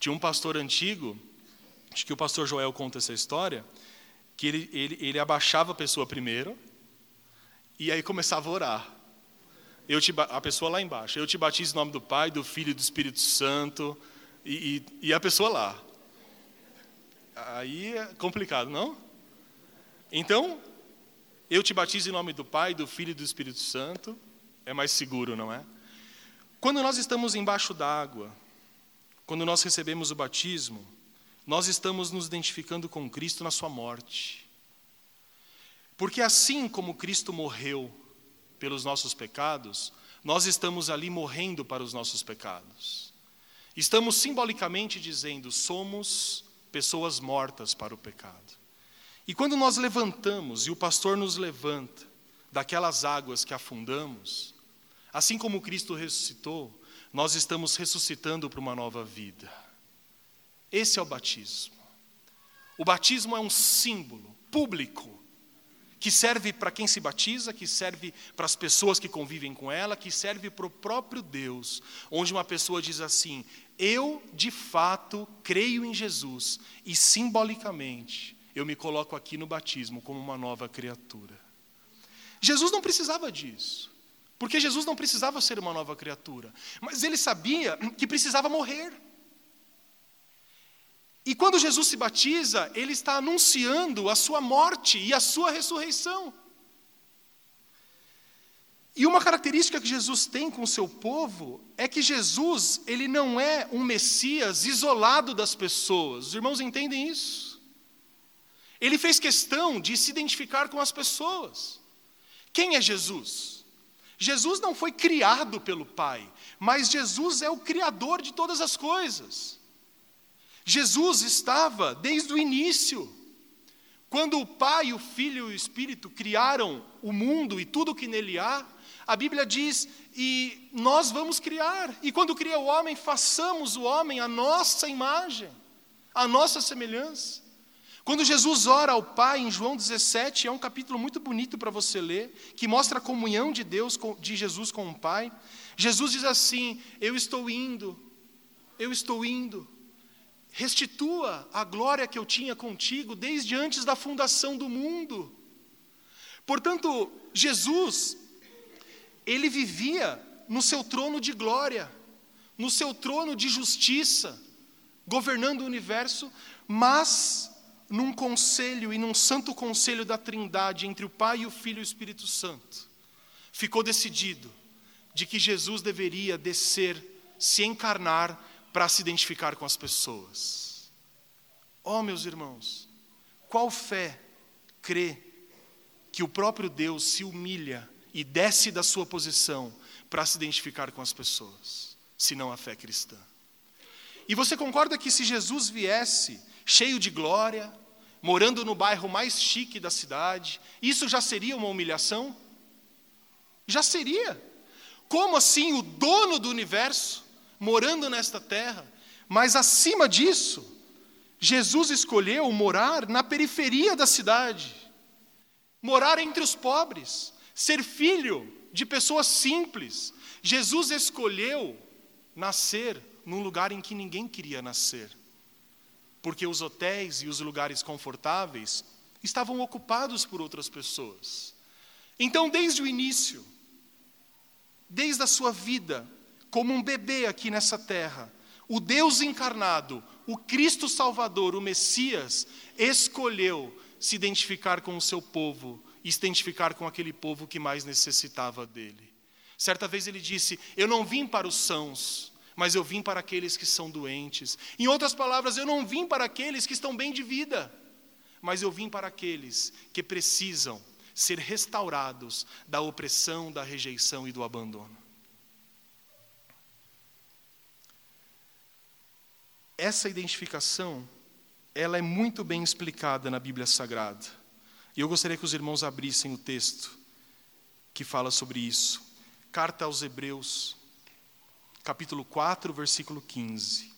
Tinha um pastor antigo acho que o pastor Joel conta essa história, que ele, ele, ele abaixava a pessoa primeiro, e aí começava a orar. Eu te, a pessoa lá embaixo, eu te batizo em nome do Pai, do Filho e do Espírito Santo, e, e, e a pessoa lá. Aí é complicado, não? Então, eu te batizo em nome do Pai, do Filho e do Espírito Santo, é mais seguro, não é? Quando nós estamos embaixo d'água, quando nós recebemos o batismo, nós estamos nos identificando com Cristo na Sua morte. Porque assim como Cristo morreu pelos nossos pecados, nós estamos ali morrendo para os nossos pecados. Estamos simbolicamente dizendo: somos pessoas mortas para o pecado. E quando nós levantamos e o pastor nos levanta daquelas águas que afundamos, assim como Cristo ressuscitou, nós estamos ressuscitando para uma nova vida. Esse é o batismo. O batismo é um símbolo público que serve para quem se batiza, que serve para as pessoas que convivem com ela, que serve para o próprio Deus, onde uma pessoa diz assim: Eu de fato creio em Jesus e simbolicamente eu me coloco aqui no batismo como uma nova criatura. Jesus não precisava disso, porque Jesus não precisava ser uma nova criatura, mas ele sabia que precisava morrer. E quando Jesus se batiza, ele está anunciando a sua morte e a sua ressurreição. E uma característica que Jesus tem com o seu povo é que Jesus, ele não é um Messias isolado das pessoas. Os irmãos entendem isso? Ele fez questão de se identificar com as pessoas. Quem é Jesus? Jesus não foi criado pelo Pai, mas Jesus é o Criador de todas as coisas. Jesus estava desde o início. Quando o Pai, o Filho e o Espírito criaram o mundo e tudo que nele há, a Bíblia diz: e nós vamos criar. E quando cria o homem, façamos o homem a nossa imagem, a nossa semelhança. Quando Jesus ora ao Pai em João 17, é um capítulo muito bonito para você ler, que mostra a comunhão de Deus, de Jesus com o Pai. Jesus diz assim: Eu estou indo, eu estou indo Restitua a glória que eu tinha contigo desde antes da fundação do mundo. Portanto, Jesus, ele vivia no seu trono de glória, no seu trono de justiça, governando o universo, mas num conselho e num santo conselho da Trindade entre o Pai, o Filho e o Espírito Santo, ficou decidido de que Jesus deveria descer, se encarnar para se identificar com as pessoas. Oh, meus irmãos, qual fé crê que o próprio Deus se humilha e desce da sua posição para se identificar com as pessoas, se não a fé cristã? E você concorda que se Jesus viesse cheio de glória, morando no bairro mais chique da cidade, isso já seria uma humilhação? Já seria. Como assim o dono do universo, morando nesta terra, mas acima disso, Jesus escolheu morar na periferia da cidade, morar entre os pobres, ser filho de pessoas simples. Jesus escolheu nascer num lugar em que ninguém queria nascer, porque os hotéis e os lugares confortáveis estavam ocupados por outras pessoas. Então, desde o início, desde a sua vida, como um bebê aqui nessa terra, o Deus encarnado, o Cristo Salvador, o Messias, escolheu se identificar com o seu povo e se identificar com aquele povo que mais necessitava dele. Certa vez ele disse: Eu não vim para os sãos, mas eu vim para aqueles que são doentes. Em outras palavras, eu não vim para aqueles que estão bem de vida, mas eu vim para aqueles que precisam ser restaurados da opressão, da rejeição e do abandono. Essa identificação, ela é muito bem explicada na Bíblia Sagrada. E eu gostaria que os irmãos abrissem o texto que fala sobre isso. Carta aos Hebreus, capítulo 4, versículo 15.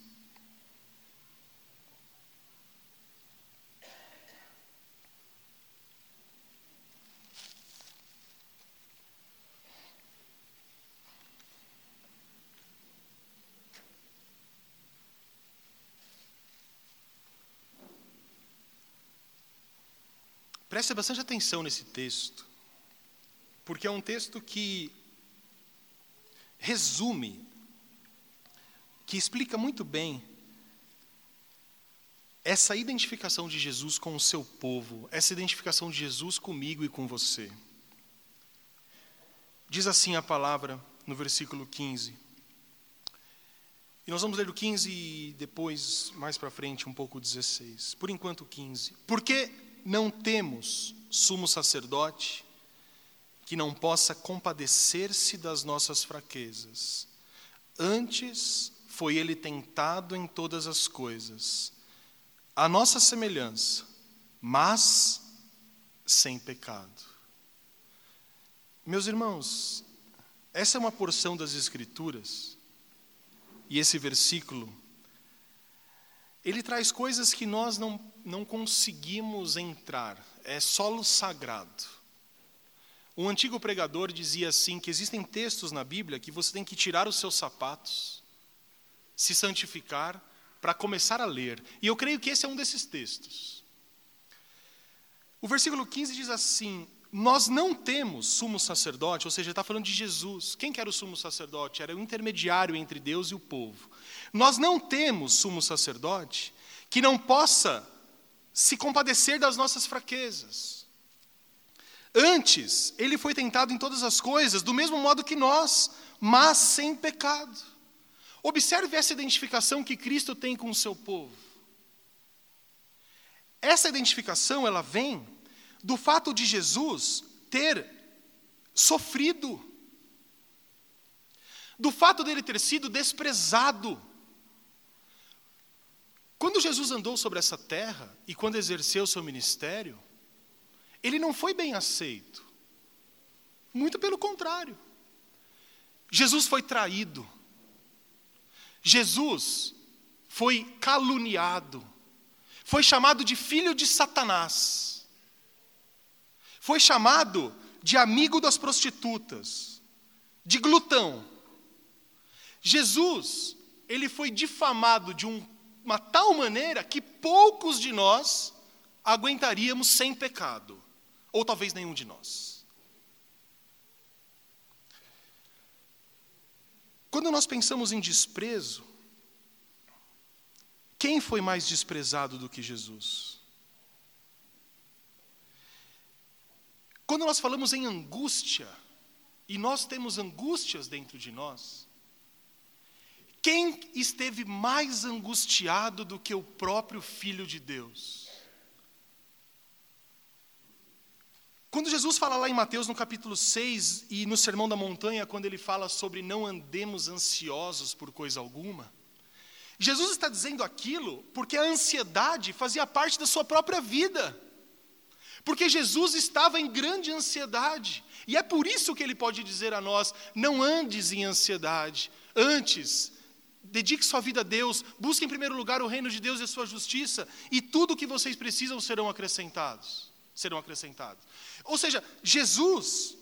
Preste bastante atenção nesse texto, porque é um texto que resume que explica muito bem essa identificação de Jesus com o seu povo, essa identificação de Jesus comigo e com você. Diz assim a palavra no versículo 15. E nós vamos ler o 15 e depois, mais para frente, um pouco o 16. Por enquanto, o 15. Porque não temos sumo sacerdote que não possa compadecer-se das nossas fraquezas. Antes, foi ele tentado em todas as coisas, a nossa semelhança, mas sem pecado. Meus irmãos, essa é uma porção das Escrituras, e esse versículo, ele traz coisas que nós não, não conseguimos entrar, é solo sagrado. Um antigo pregador dizia assim: que existem textos na Bíblia que você tem que tirar os seus sapatos, se santificar para começar a ler. E eu creio que esse é um desses textos. O versículo 15 diz assim: Nós não temos sumo sacerdote, ou seja, está falando de Jesus. Quem que era o sumo sacerdote? Era o intermediário entre Deus e o povo. Nós não temos sumo sacerdote que não possa se compadecer das nossas fraquezas. Antes, ele foi tentado em todas as coisas, do mesmo modo que nós, mas sem pecado. Observe essa identificação que Cristo tem com o seu povo. Essa identificação, ela vem do fato de Jesus ter sofrido, do fato dele ter sido desprezado. Quando Jesus andou sobre essa terra e quando exerceu seu ministério, ele não foi bem aceito. Muito pelo contrário. Jesus foi traído. Jesus foi caluniado, foi chamado de filho de Satanás, foi chamado de amigo das prostitutas, de glutão. Jesus, ele foi difamado de um, uma tal maneira que poucos de nós aguentaríamos sem pecado. Ou talvez nenhum de nós. Quando nós pensamos em desprezo, quem foi mais desprezado do que Jesus? Quando nós falamos em angústia, e nós temos angústias dentro de nós, quem esteve mais angustiado do que o próprio Filho de Deus? Quando Jesus fala lá em Mateus no capítulo 6 e no Sermão da Montanha, quando ele fala sobre não andemos ansiosos por coisa alguma, Jesus está dizendo aquilo porque a ansiedade fazia parte da sua própria vida. Porque Jesus estava em grande ansiedade. E é por isso que ele pode dizer a nós: não andes em ansiedade. Antes, dedique sua vida a Deus, busque em primeiro lugar o reino de Deus e a sua justiça, e tudo o que vocês precisam serão acrescentados. Serão acrescentados. Ou seja, Jesus,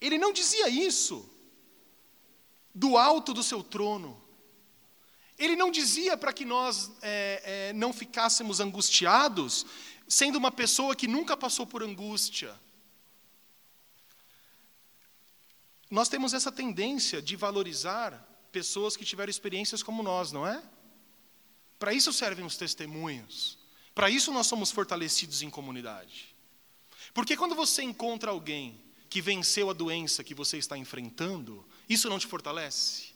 ele não dizia isso do alto do seu trono. Ele não dizia para que nós é, é, não ficássemos angustiados, sendo uma pessoa que nunca passou por angústia. Nós temos essa tendência de valorizar pessoas que tiveram experiências como nós, não é? Para isso servem os testemunhos. Para isso nós somos fortalecidos em comunidade. Porque quando você encontra alguém que venceu a doença que você está enfrentando, isso não te fortalece?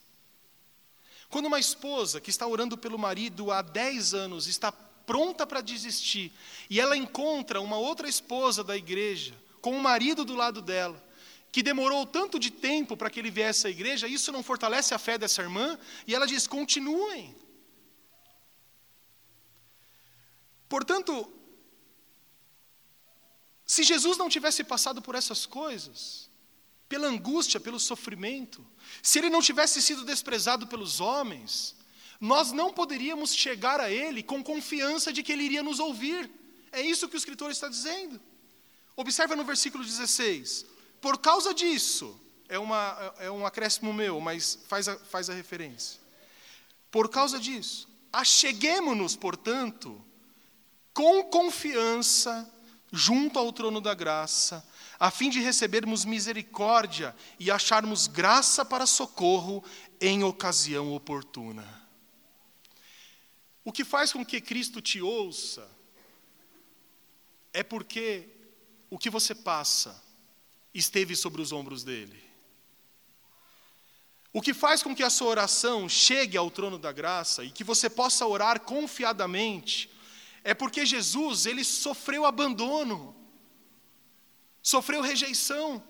Quando uma esposa que está orando pelo marido há 10 anos está pronta para desistir e ela encontra uma outra esposa da igreja com o marido do lado dela, que demorou tanto de tempo para que ele viesse à igreja, isso não fortalece a fé dessa irmã? E ela diz: continuem. Portanto, se Jesus não tivesse passado por essas coisas, pela angústia, pelo sofrimento, se ele não tivesse sido desprezado pelos homens, nós não poderíamos chegar a ele com confiança de que ele iria nos ouvir. É isso que o escritor está dizendo. Observa no versículo 16. Por causa disso, é, uma, é um acréscimo meu, mas faz a, faz a referência. Por causa disso, acheguemo-nos, portanto, com confiança junto ao trono da graça, a fim de recebermos misericórdia e acharmos graça para socorro em ocasião oportuna. O que faz com que Cristo te ouça é porque o que você passa esteve sobre os ombros dele. O que faz com que a sua oração chegue ao trono da graça e que você possa orar confiadamente é porque Jesus, ele sofreu abandono, sofreu rejeição.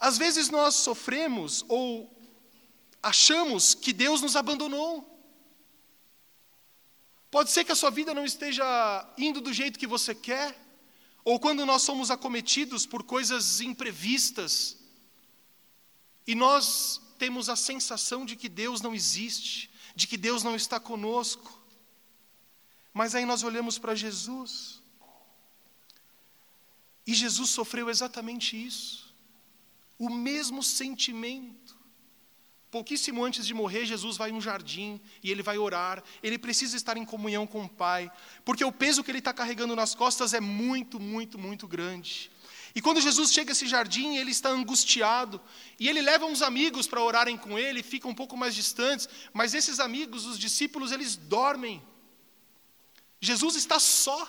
Às vezes nós sofremos ou achamos que Deus nos abandonou. Pode ser que a sua vida não esteja indo do jeito que você quer, ou quando nós somos acometidos por coisas imprevistas, e nós temos a sensação de que Deus não existe, de que Deus não está conosco. Mas aí nós olhamos para Jesus. E Jesus sofreu exatamente isso. O mesmo sentimento. Pouquíssimo antes de morrer, Jesus vai em um jardim e ele vai orar. Ele precisa estar em comunhão com o Pai, porque o peso que ele está carregando nas costas é muito, muito, muito grande. E quando Jesus chega a esse jardim, ele está angustiado, e ele leva uns amigos para orarem com ele, ficam um pouco mais distantes, mas esses amigos, os discípulos, eles dormem. Jesus está só,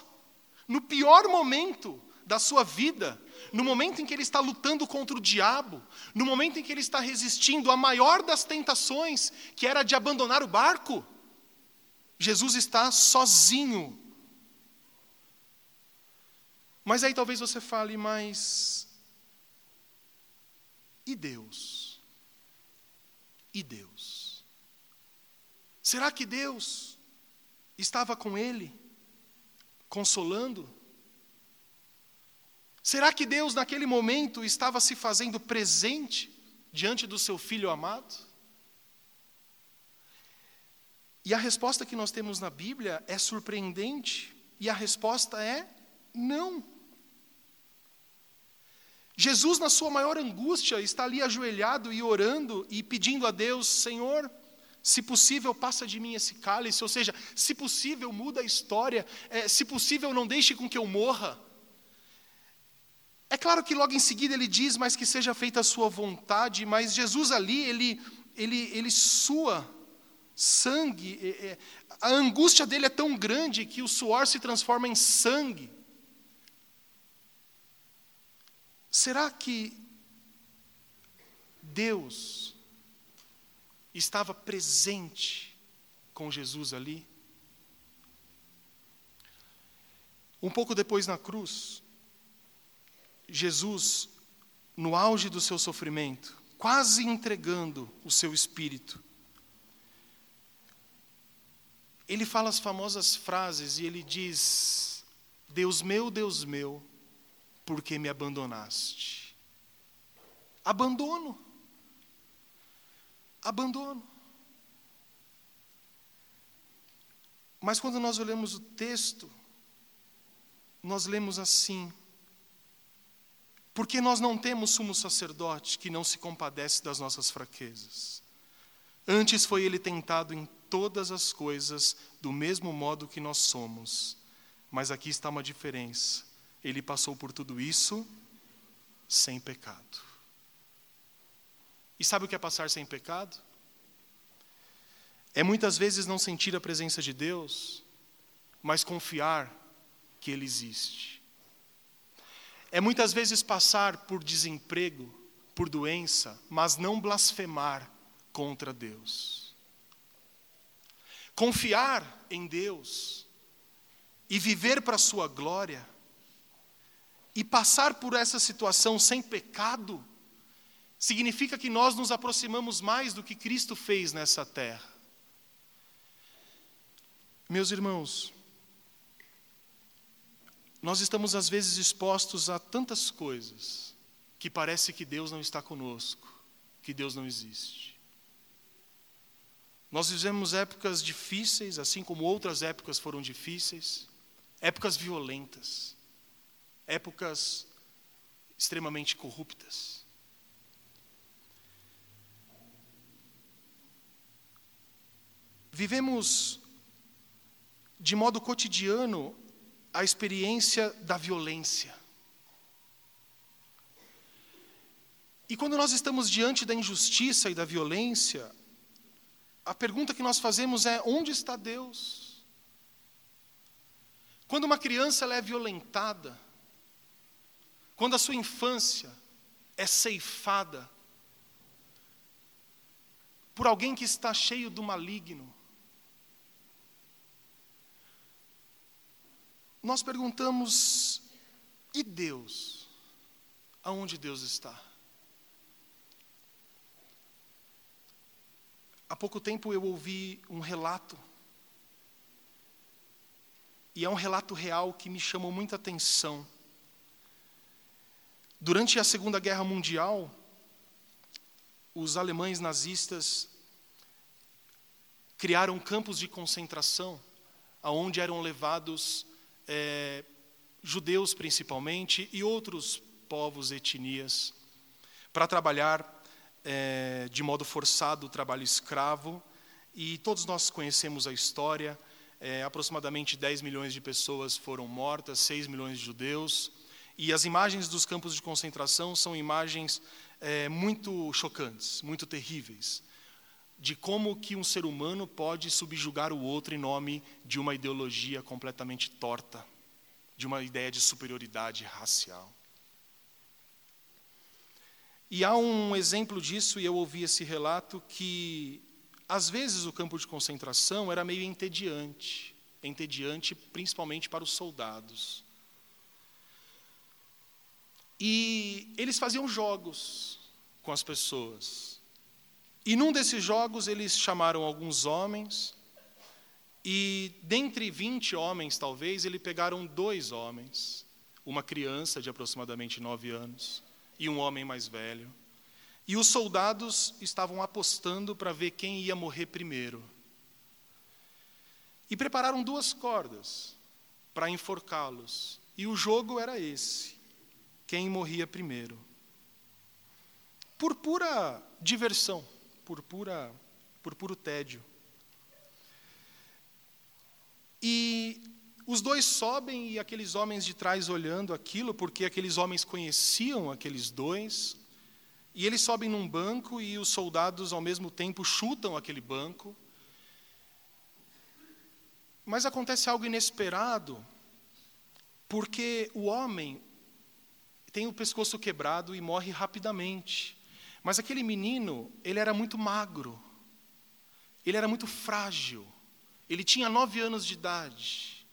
no pior momento da sua vida, no momento em que ele está lutando contra o diabo, no momento em que ele está resistindo à maior das tentações, que era de abandonar o barco, Jesus está sozinho. Mas aí talvez você fale, mas. E Deus? E Deus? Será que Deus estava com ele? consolando? Será que Deus, naquele momento, estava se fazendo presente diante do seu filho amado? E a resposta que nós temos na Bíblia é surpreendente, e a resposta é não. Jesus, na sua maior angústia, está ali ajoelhado e orando e pedindo a Deus: Senhor, se possível, passa de mim esse cálice, ou seja, se possível, muda a história, é, se possível, não deixe com que eu morra. É claro que logo em seguida ele diz, mas que seja feita a sua vontade, mas Jesus ali, ele, ele, ele sua sangue, a angústia dele é tão grande que o suor se transforma em sangue. Será que Deus estava presente com Jesus ali? Um pouco depois na cruz, Jesus, no auge do seu sofrimento, quase entregando o seu espírito, ele fala as famosas frases e ele diz: Deus meu, Deus meu, por que me abandonaste? Abandono. Abandono. Mas quando nós olhamos o texto, nós lemos assim: porque nós não temos sumo sacerdote que não se compadece das nossas fraquezas. Antes foi ele tentado em todas as coisas do mesmo modo que nós somos. Mas aqui está uma diferença. Ele passou por tudo isso sem pecado. E sabe o que é passar sem pecado? É muitas vezes não sentir a presença de Deus, mas confiar que Ele existe. É muitas vezes passar por desemprego, por doença, mas não blasfemar contra Deus. Confiar em Deus e viver para a sua glória e passar por essa situação sem pecado significa que nós nos aproximamos mais do que Cristo fez nessa terra. Meus irmãos, nós estamos às vezes expostos a tantas coisas que parece que Deus não está conosco, que Deus não existe. Nós vivemos épocas difíceis, assim como outras épocas foram difíceis, épocas violentas, épocas extremamente corruptas. Vivemos de modo cotidiano a experiência da violência. E quando nós estamos diante da injustiça e da violência, a pergunta que nós fazemos é: onde está Deus? Quando uma criança é violentada, quando a sua infância é ceifada por alguém que está cheio do maligno, nós perguntamos: e Deus? Aonde Deus está? Há pouco tempo eu ouvi um relato, e é um relato real que me chamou muita atenção. Durante a Segunda Guerra Mundial, os alemães nazistas criaram campos de concentração, aonde eram levados é, judeus principalmente e outros povos, etnias, para trabalhar é, de modo forçado o trabalho escravo, e todos nós conhecemos a história. É, aproximadamente 10 milhões de pessoas foram mortas, 6 milhões de judeus. E as imagens dos campos de concentração são imagens é, muito chocantes, muito terríveis, de como que um ser humano pode subjugar o outro em nome de uma ideologia completamente torta, de uma ideia de superioridade racial. E há um exemplo disso, e eu ouvi esse relato, que às vezes o campo de concentração era meio entediante entediante principalmente para os soldados. E eles faziam jogos com as pessoas. E num desses jogos eles chamaram alguns homens, e dentre 20 homens, talvez, eles pegaram dois homens, uma criança de aproximadamente nove anos e um homem mais velho. E os soldados estavam apostando para ver quem ia morrer primeiro. E prepararam duas cordas para enforcá-los. E o jogo era esse: quem morria primeiro. Por pura diversão, por, pura, por puro tédio. E os dois sobem e aqueles homens de trás olhando aquilo, porque aqueles homens conheciam aqueles dois, e eles sobem num banco e os soldados ao mesmo tempo chutam aquele banco. Mas acontece algo inesperado, porque o homem tem o pescoço quebrado e morre rapidamente. Mas aquele menino, ele era muito magro, ele era muito frágil, ele tinha nove anos de idade.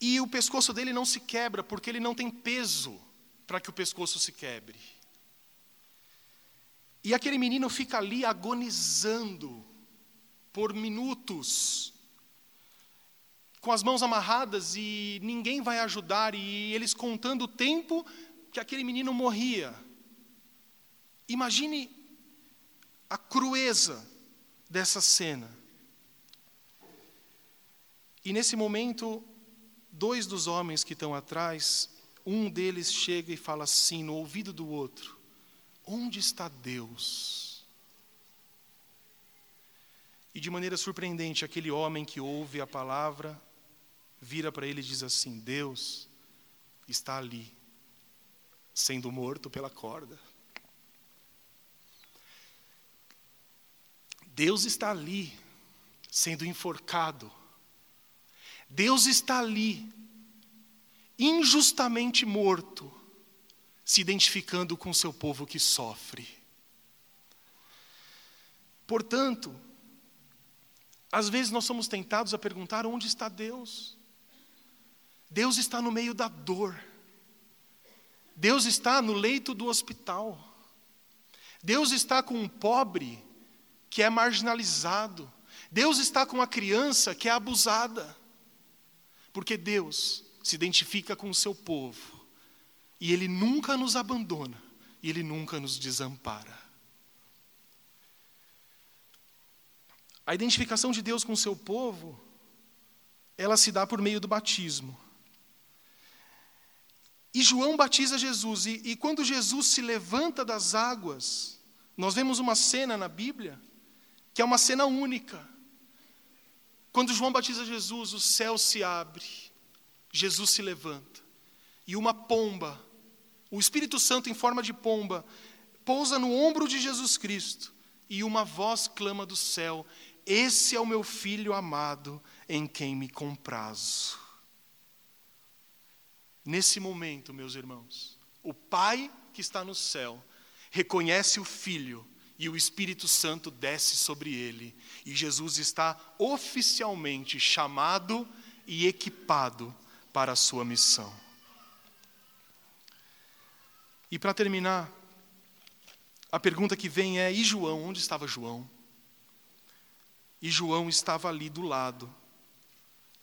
E o pescoço dele não se quebra, porque ele não tem peso para que o pescoço se quebre. E aquele menino fica ali agonizando por minutos, com as mãos amarradas e ninguém vai ajudar, e eles contando o tempo que aquele menino morria. Imagine a crueza dessa cena. E nesse momento, dois dos homens que estão atrás, um deles chega e fala assim no ouvido do outro: Onde está Deus? E de maneira surpreendente, aquele homem que ouve a palavra vira para ele e diz assim: Deus está ali, sendo morto pela corda. Deus está ali, sendo enforcado. Deus está ali, injustamente morto, se identificando com seu povo que sofre. Portanto, às vezes nós somos tentados a perguntar: onde está Deus? Deus está no meio da dor. Deus está no leito do hospital. Deus está com um pobre que é marginalizado. Deus está com a criança que é abusada. Porque Deus se identifica com o seu povo. E Ele nunca nos abandona. E Ele nunca nos desampara. A identificação de Deus com o seu povo, ela se dá por meio do batismo. E João batiza Jesus, e, e, quando Jesus se levanta das águas, nós vemos uma cena na Bíblia que é uma cena única. Quando João batiza Jesus, o céu se abre, Jesus se levanta, e uma pomba, o Espírito Santo em forma de pomba, pousa no ombro de Jesus Cristo, e uma voz clama do céu: Esse é o meu filho amado, em quem me comprazo. Nesse momento, meus irmãos, o Pai que está no céu reconhece o Filho e o Espírito Santo desce sobre ele, e Jesus está oficialmente chamado e equipado para a sua missão. E para terminar, a pergunta que vem é: e João? Onde estava João? E João estava ali do lado,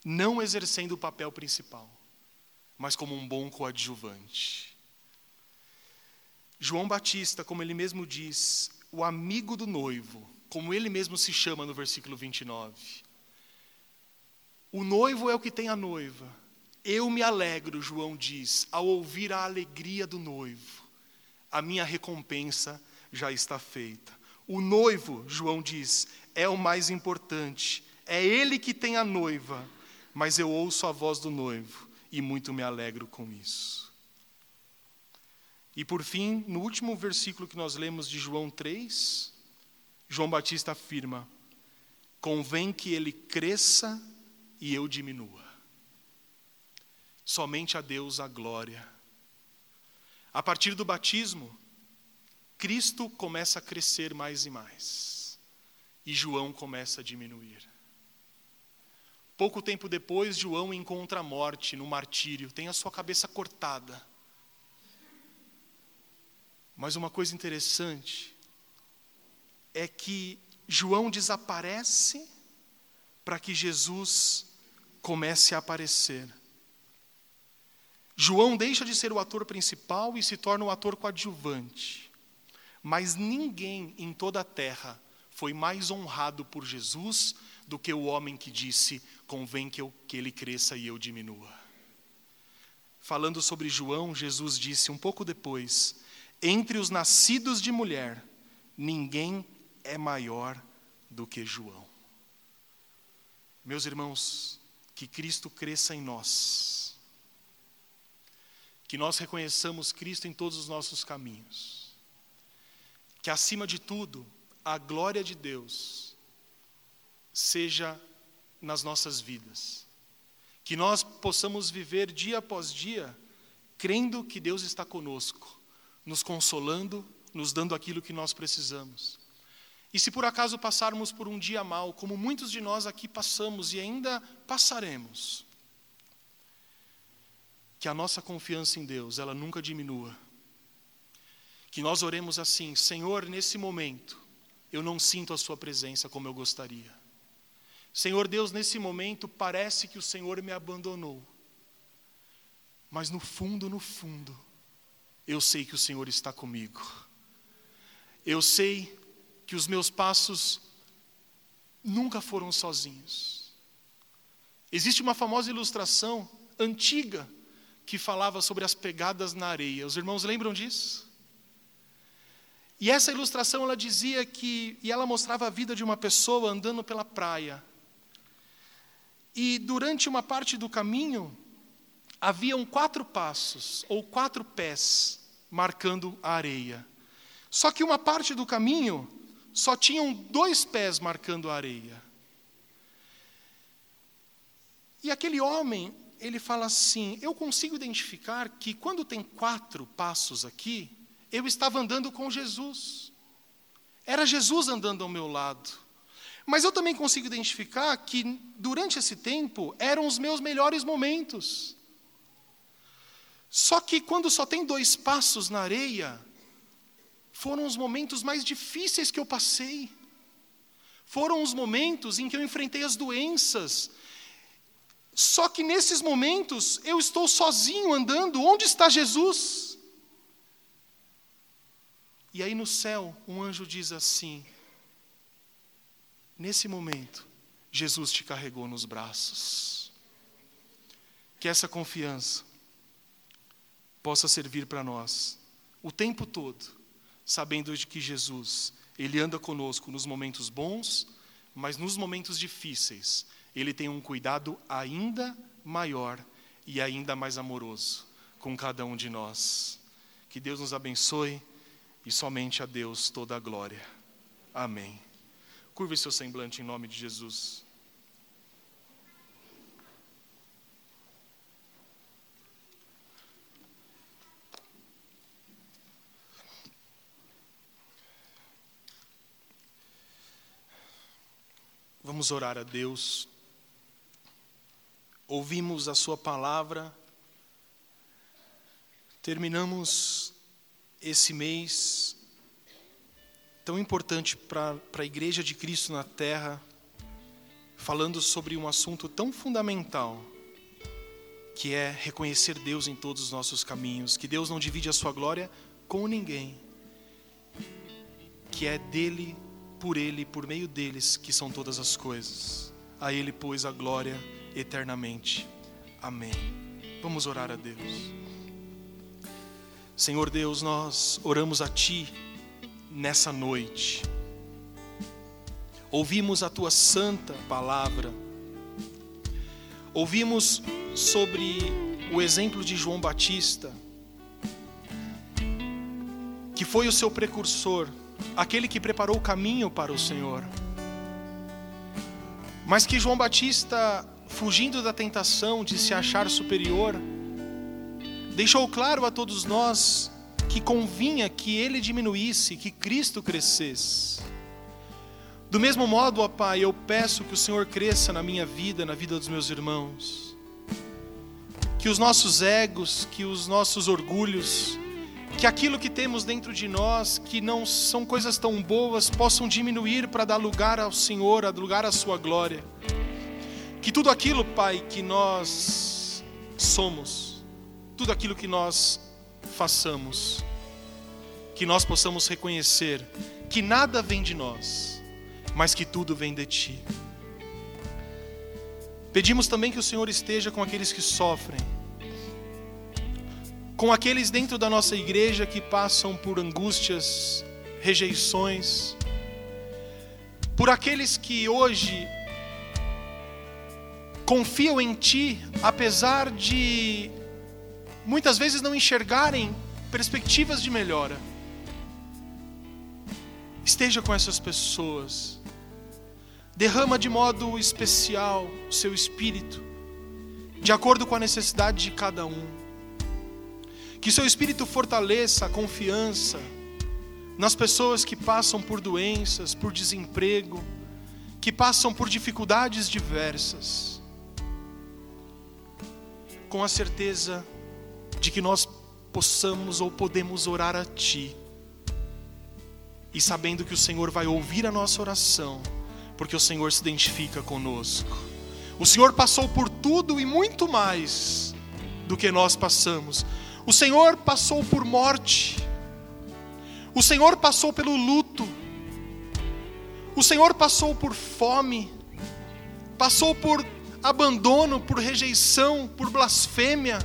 não exercendo o papel principal mas como um bom coadjuvante. João Batista, como ele mesmo diz, o amigo do noivo, como ele mesmo se chama no versículo 29. O noivo é o que tem a noiva. Eu me alegro, João diz, ao ouvir a alegria do noivo. A minha recompensa já está feita. O noivo, João diz, é o mais importante. É ele que tem a noiva, mas eu ouço a voz do noivo e muito me alegro com isso. E por fim, no último versículo que nós lemos de João 3, João Batista afirma: convém que ele cresça e eu diminua. Somente a Deus a glória. A partir do batismo, Cristo começa a crescer mais e mais, e João começa a diminuir. Pouco tempo depois, João encontra a morte no martírio, tem a sua cabeça cortada. Mas uma coisa interessante é que João desaparece para que Jesus comece a aparecer. João deixa de ser o ator principal e se torna o ator coadjuvante. Mas ninguém em toda a terra foi mais honrado por Jesus do que o homem que disse: convém que, eu, que ele cresça e eu diminua. Falando sobre João, Jesus disse um pouco depois: entre os nascidos de mulher, ninguém é maior do que João. Meus irmãos, que Cristo cresça em nós. Que nós reconheçamos Cristo em todos os nossos caminhos. Que, acima de tudo, a glória de Deus seja nas nossas vidas. Que nós possamos viver dia após dia crendo que Deus está conosco, nos consolando, nos dando aquilo que nós precisamos. E se por acaso passarmos por um dia mal, como muitos de nós aqui passamos e ainda passaremos, que a nossa confiança em Deus, ela nunca diminua. Que nós oremos assim: Senhor, nesse momento, eu não sinto a Sua presença como eu gostaria. Senhor Deus, nesse momento parece que o Senhor me abandonou. Mas no fundo, no fundo, eu sei que o Senhor está comigo. Eu sei que os meus passos nunca foram sozinhos. Existe uma famosa ilustração antiga que falava sobre as pegadas na areia. Os irmãos lembram disso? E essa ilustração ela dizia que e ela mostrava a vida de uma pessoa andando pela praia. E durante uma parte do caminho haviam quatro passos ou quatro pés marcando a areia. Só que uma parte do caminho só tinham dois pés marcando a areia. E aquele homem, ele fala assim: Eu consigo identificar que quando tem quatro passos aqui, eu estava andando com Jesus. Era Jesus andando ao meu lado. Mas eu também consigo identificar que durante esse tempo eram os meus melhores momentos. Só que quando só tem dois passos na areia, foram os momentos mais difíceis que eu passei. Foram os momentos em que eu enfrentei as doenças. Só que nesses momentos eu estou sozinho andando. Onde está Jesus? E aí no céu, um anjo diz assim: Nesse momento, Jesus te carregou nos braços. Que essa confiança possa servir para nós o tempo todo sabendo de que Jesus, ele anda conosco nos momentos bons, mas nos momentos difíceis, ele tem um cuidado ainda maior e ainda mais amoroso com cada um de nós. Que Deus nos abençoe e somente a Deus toda a glória. Amém. Curve seu semblante em nome de Jesus. Vamos orar a Deus. Ouvimos a Sua palavra, terminamos esse mês tão importante para a Igreja de Cristo na Terra, falando sobre um assunto tão fundamental, que é reconhecer Deus em todos os nossos caminhos, que Deus não divide a Sua glória com ninguém, que é dele por Ele e por meio deles que são todas as coisas. A Ele, pois, a glória eternamente. Amém. Vamos orar a Deus. Senhor Deus, nós oramos a Ti nessa noite. Ouvimos a Tua santa palavra. Ouvimos sobre o exemplo de João Batista, que foi o seu precursor aquele que preparou o caminho para o Senhor. Mas que João Batista, fugindo da tentação de se achar superior, deixou claro a todos nós que convinha que ele diminuísse, que Cristo crescesse. Do mesmo modo, ó Pai, eu peço que o Senhor cresça na minha vida, na vida dos meus irmãos. Que os nossos egos, que os nossos orgulhos, que aquilo que temos dentro de nós, que não são coisas tão boas, possam diminuir para dar lugar ao Senhor, dar lugar à Sua glória. Que tudo aquilo, Pai, que nós somos, tudo aquilo que nós façamos, que nós possamos reconhecer que nada vem de nós, mas que tudo vem de Ti. Pedimos também que o Senhor esteja com aqueles que sofrem, com aqueles dentro da nossa igreja que passam por angústias, rejeições, por aqueles que hoje confiam em Ti, apesar de muitas vezes não enxergarem perspectivas de melhora. Esteja com essas pessoas. Derrama de modo especial o seu espírito, de acordo com a necessidade de cada um. Que seu espírito fortaleça a confiança nas pessoas que passam por doenças, por desemprego, que passam por dificuldades diversas. Com a certeza de que nós possamos ou podemos orar a Ti, e sabendo que o Senhor vai ouvir a nossa oração, porque o Senhor se identifica conosco. O Senhor passou por tudo e muito mais do que nós passamos. O Senhor passou por morte. O Senhor passou pelo luto. O Senhor passou por fome. Passou por abandono, por rejeição, por blasfêmia.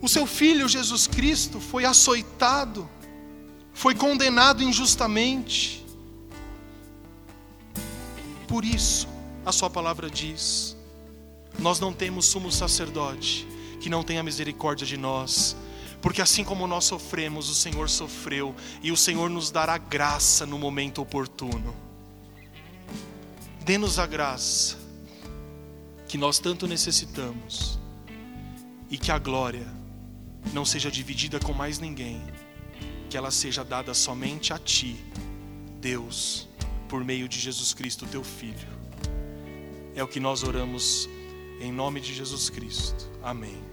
O seu filho Jesus Cristo foi açoitado, foi condenado injustamente. Por isso, a Sua palavra diz: nós não temos sumo sacerdote que não tenha misericórdia de nós, porque assim como nós sofremos, o Senhor sofreu, e o Senhor nos dará graça no momento oportuno. Dê-nos a graça que nós tanto necessitamos, e que a glória não seja dividida com mais ninguém, que ela seja dada somente a Ti, Deus, por meio de Jesus Cristo, Teu Filho. É o que nós oramos em nome de Jesus Cristo. Amém.